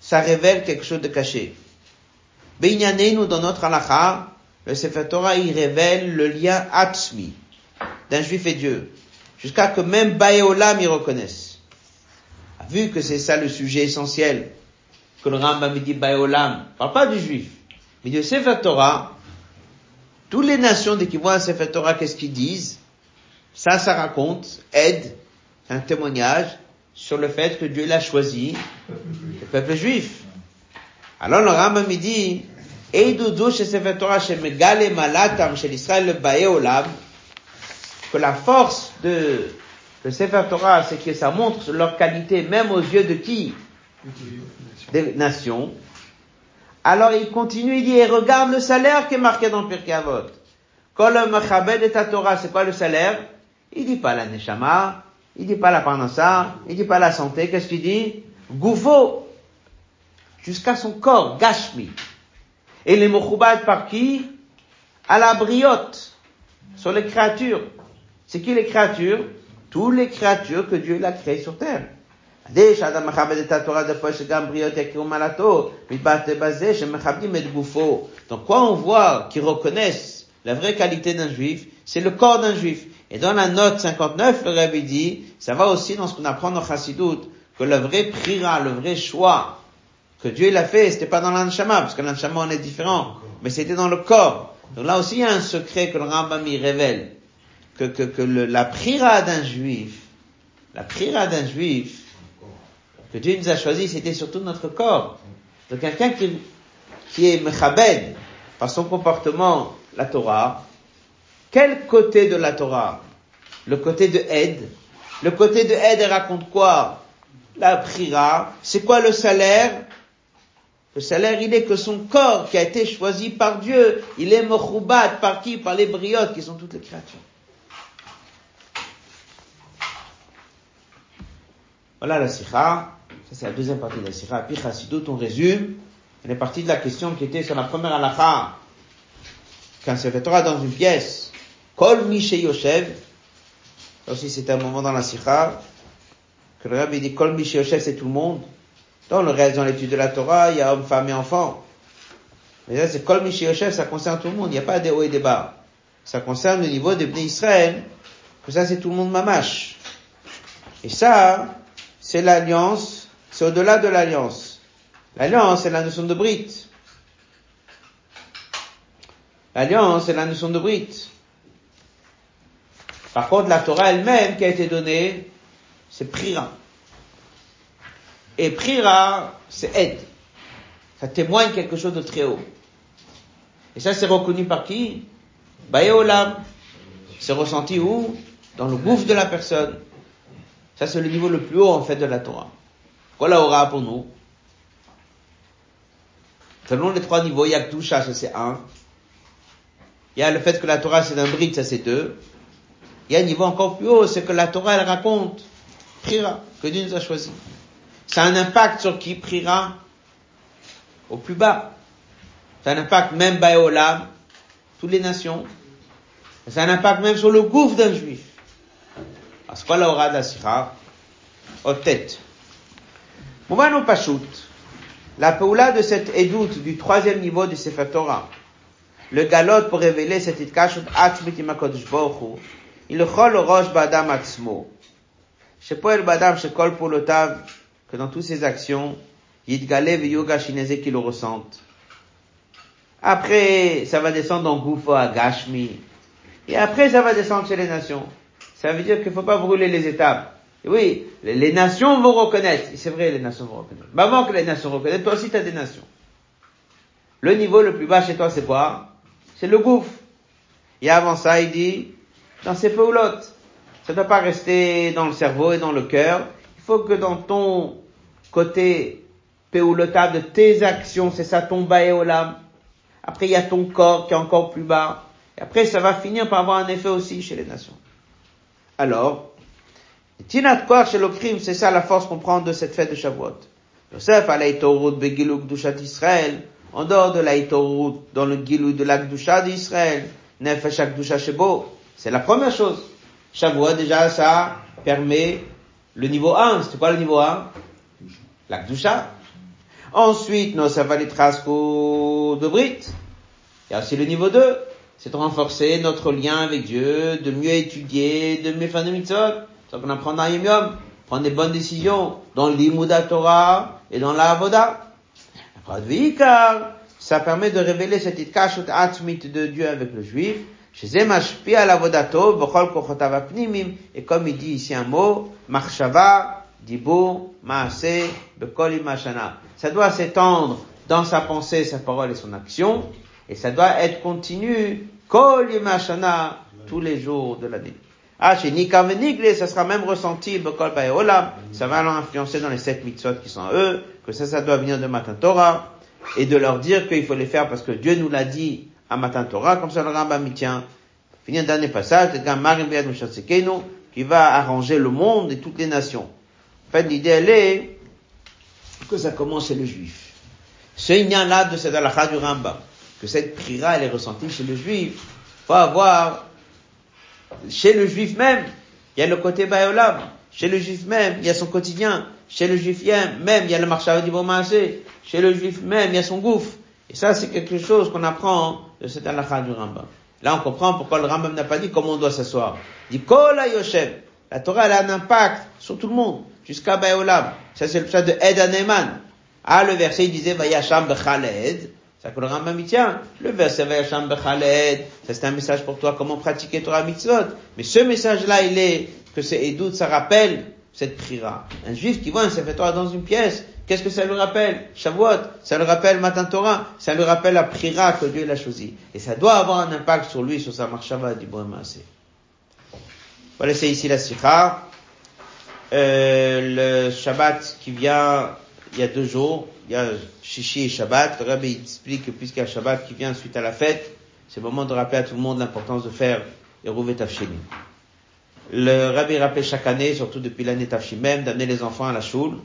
A: ça révèle quelque chose de caché. nous dans notre halakha, le Sefer Torah, il révèle le lien atzmi d'un juif et Dieu. Jusqu'à que même Baéolam y reconnaisse. Vu que c'est ça le sujet essentiel, que le Rambam dit Baéolam, parle pas du juif, mais du Sefer Torah, toutes les nations, dès qu'ils voient un Sefer Torah, qu'est-ce qu'ils disent? Ça, ça raconte, aide, un témoignage sur le fait que Dieu l'a choisi, le peuple juif. Alors le Rambam dit, Eidudu chez Sefer Torah, chez Megale Malatam, le que la force de le Sefer Torah, c'est que ça montre leur qualité même aux yeux de qui? Des nations. Alors il continue, il dit, et regarde le salaire qui est marqué dans Pirkei Avot. Kol Mechabed et ta Torah, c'est quoi le salaire? Il dit pas la Neshama, il dit pas la Parnassa, il dit pas la santé, qu'est-ce qu'il dit? Goufo, jusqu'à son corps, Gashmi. Et les Mochubad par qui? À la briotte, sur les créatures. C'est qui les créatures? Toutes les créatures que Dieu a créées sur terre. Donc quoi on voit qui reconnaissent la vraie qualité d'un juif, c'est le corps d'un juif. Et dans la note 59, le Rabbi dit, ça va aussi dans ce qu'on apprend dans Chassidut, que le vrai prira, le vrai choix que Dieu l'a fait, c'était pas dans l'anshama, parce que l'anshama on est différent, mais c'était dans le corps. Donc là aussi il y a un secret que le Rambam révèle, que, la prira d'un juif, la prira d'un juif, que Dieu nous a choisi, c'était surtout notre corps. Donc quelqu'un qui, qui est mechabed par son comportement la Torah, quel côté de la Torah? Le côté de aide. Le côté de aide raconte quoi? La prira. C'est quoi le salaire? Le salaire, il est que son corps qui a été choisi par Dieu, il est mochoubat par qui? Par les briottes qui sont toutes les créatures. Voilà la sikha. Ça, c'est la deuxième partie de la sikha. Puis Chassidut, on résume. On est parti de la question qui était sur la première halakha. Quand Torah dans une pièce, Kol Yoshev, ça aussi c'est un moment dans la sikha, que le rabbi dit Kol Yoshev c'est tout le monde. Dans le reste, dans l'étude de la Torah, il y a hommes, femmes et enfants. Mais là, c'est Kol Yoshev, ça concerne tout le monde. Il n'y a pas des hauts et des bas. Ça concerne le niveau des Bnei Israël, que ça c'est tout le monde mamache. Et ça, c'est l'alliance, c'est au-delà de l'alliance. L'alliance, c'est la notion de brite. L'alliance, c'est la notion de brite. Par contre, la Torah elle-même qui a été donnée, c'est Prira. Et Prira, c'est aide. Ça témoigne quelque chose de très haut. Et ça, c'est reconnu par qui? Baéolam. C'est ressenti où? Dans le gouffre de la personne. Ça, c'est le niveau le plus haut, en fait, de la Torah. Quoi la aura pour nous Selon les trois niveaux, il y a Kdusha, ça c'est un. Il y a le fait que la Torah c'est un bride, ça c'est deux. Il y a un niveau encore plus haut, c'est que la Torah elle raconte, priera, que Dieu nous a choisi. Ça a un impact sur qui priera au plus bas. Ça a un impact même Baéolam, toutes les nations. Ça a un impact même sur le gouffre d'un juif. Parce que la aura de la sira, aux têtes. Mouvano Pachout, la peoula de cette édoute du troisième niveau du Sefer Torah, le galop pour révéler cette imakodesh bochu, il chol roche badam atzmo. Shepoel badam shekol polotav, que dans toutes ses actions, yidgale yoga shineze qui le ressentent. Après, ça va descendre en Goufo à Gashmi. Et après, ça va descendre chez les nations. Ça veut dire qu'il ne faut pas brûler les étapes. Et oui, les, les nations vont reconnaître. C'est vrai, les nations vont reconnaître. Mais avant que les nations reconnaissent, toi aussi tu as des nations. Le niveau le plus bas chez toi, c'est quoi? C'est le gouffre. Et avant ça, il dit, dans ses peaulottes. Ça ne doit pas rester dans le cerveau et dans le cœur. Il faut que dans ton côté péoulotable de tes actions, c'est ça ton baéolam. Après, il y a ton corps qui est encore plus bas. Et après, ça va finir par avoir un effet aussi chez les nations. Alors, Tinat Koach chez crime, c'est ça la force qu'on prend de cette fête de Shavuot. Yosef a l'Aïtorut Begilou Israël, en dehors de l'Aïtorut, dans le Gilou de la d'Israël, Nefesh Gdusha Shebo, c'est la première chose. Shavuot, déjà, ça permet le niveau 1. C'est quoi le niveau 1? La Gdusha. Ensuite, nos Savalitrasko de Brit. Il y a aussi le niveau 2. C'est de renforcer notre lien avec Dieu, de mieux étudier, de mieux faire des mitzvot. C'est qu'on apprend dans Yom prendre des bonnes décisions dans l'Imuda Torah et dans la Avoda. Ça permet de révéler cette itkashut atmit de Dieu avec le juif. Et comme il dit ici un mot, marshava, dibo, maase, bekol imashana. Ça doit s'étendre dans sa pensée, sa parole et son action. Et ça doit être continu, kol imashana, tous les jours de l'année. Ah, chez Nikam et ça sera même ressenti, Bekol Olam, ça va influencer dans les sept mitzvot qui sont eux, que ça, ça doit venir de Matin Torah, et de leur dire qu'il faut les faire parce que Dieu nous l'a dit à Matin Torah, comme ça le Rambam y tient. Finir un dernier passage, qui va arranger le monde et toutes les nations. En fait, l'idée, elle est que ça commence chez le juif. Ce là de cette halakha du Rambam, que cette prière, elle est ressentie chez le juif, faut avoir chez le juif même, il y a le côté Bayolam. Chez le juif même, il y a son quotidien. Chez le juif même, il y a le marché du Chez le juif même, il y a son gouffre. Et ça, c'est quelque chose qu'on apprend de cette halakha du Rambam. Là, on comprend pourquoi le Rambam n'a pas dit comment on doit s'asseoir. Il dit, Kola Yoshem. La Torah, elle a un impact sur tout le monde, jusqu'à Bayolam. Ça, c'est le chat de Ed Aneman. Ah, le verset, il disait, Vayasham Bechaled. Ça que le Rambam. Le verset Vayasham Bechaled, ça c'est un message pour toi, comment pratiquer Torah Mitzvot. Mais ce message-là, il est que c'est Edout, ça rappelle cette prière. Un juif qui voit un Sefer Torah dans une pièce, qu'est-ce que ça lui rappelle? Shavuot, ça lui rappelle Matin Torah, ça lui rappelle la prière que Dieu l'a choisi. Et ça doit avoir un impact sur lui, sur sa marche du bon Voilà, c'est ici la Sikha. Euh, le Shabbat qui vient il y a deux jours, il y a Shishi et Shabbat. Le Rabbi explique que puisqu'il y a Shabbat qui vient suite à la fête, c'est le moment de rappeler à tout le monde l'importance de faire Eruv Tafshimi. Le Rabbi rappelle chaque année, surtout depuis l'année Tafshimem, d'amener les enfants à la choule.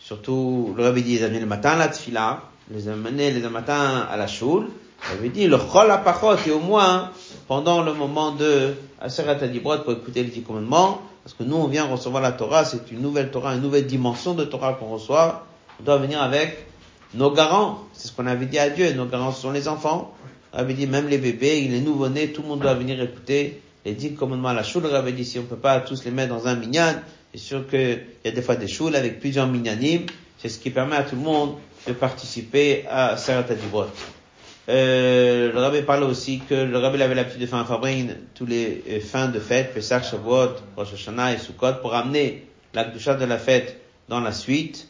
A: Surtout, le Rabbi dit d'amener le matin à la tfila, les amener le matin à la choule. Le Rabbi dit le chol apachot et au moins pendant le moment de Aseret Adibrot pour écouter les dix commandements, parce que nous on vient recevoir la Torah, c'est une nouvelle Torah, une nouvelle dimension de Torah qu'on reçoit. On doit venir avec nos garants, c'est ce qu'on avait dit à Dieu, nos garants sont les enfants. On avait dit même les bébés, les nouveau-nés, tout le monde doit venir écouter les dix commandements à la choule. On avait dit si on peut pas tous les mettre dans un minyan, c'est sûr qu'il y a des fois des choules avec plusieurs minyanim, c'est ce qui permet à tout le monde de participer à Sarat Adibot. Euh, le rabbi parlait aussi que le rabbi avait l'habitude de faire un fabrin tous les euh, fins de fête, Pesach, Shavuot, Rosh Hashanah et Sukkot, pour amener la de la fête dans la suite.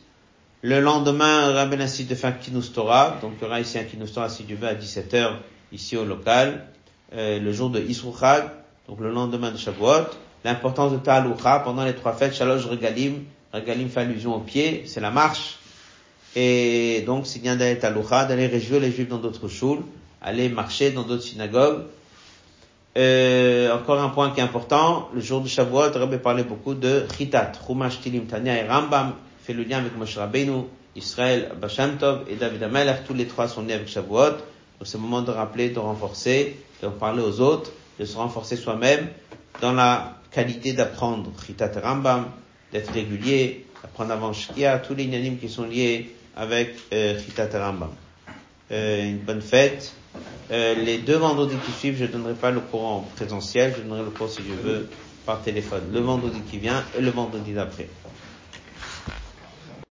A: Le lendemain, le rabbi incite de faire Torah, donc il y aura ici un Kinus Torah si Dieu veut à 17h ici au local, euh, le jour de Isruchag, donc le lendemain de Shavuot. L'importance de Ta'alucha pendant les trois fêtes, Shalosh Regalim, Regalim fait allusion au pied, c'est la marche. Et donc, c'est bien d'aller Ta'alucha, d'aller réjouir les juifs dans d'autres choules, aller marcher dans d'autres synagogues. Euh, encore un point qui est important, le jour de Shavuot, Rabbi parlait beaucoup de Chitat, Chumash Tilim Tanya et Rambam, fait le lien avec Moshe Rabbeinu, Israël, Basham Tov et David Amelach, tous les trois sont nés avec Shavuot. Donc c'est le moment de rappeler, de renforcer, de parler aux autres, de se renforcer soi-même dans la qualité d'apprendre Chitat Rambam, d'être régulier, d'apprendre avant Shkia, tous les unanimes qui sont liés avec euh, Chitat Rambam. Euh, une bonne fête. Euh, les deux vendredis qui suivent, je ne donnerai pas le courant présentiel, je donnerai le cours si je veux par téléphone. Le vendredi qui vient et le vendredi d'après.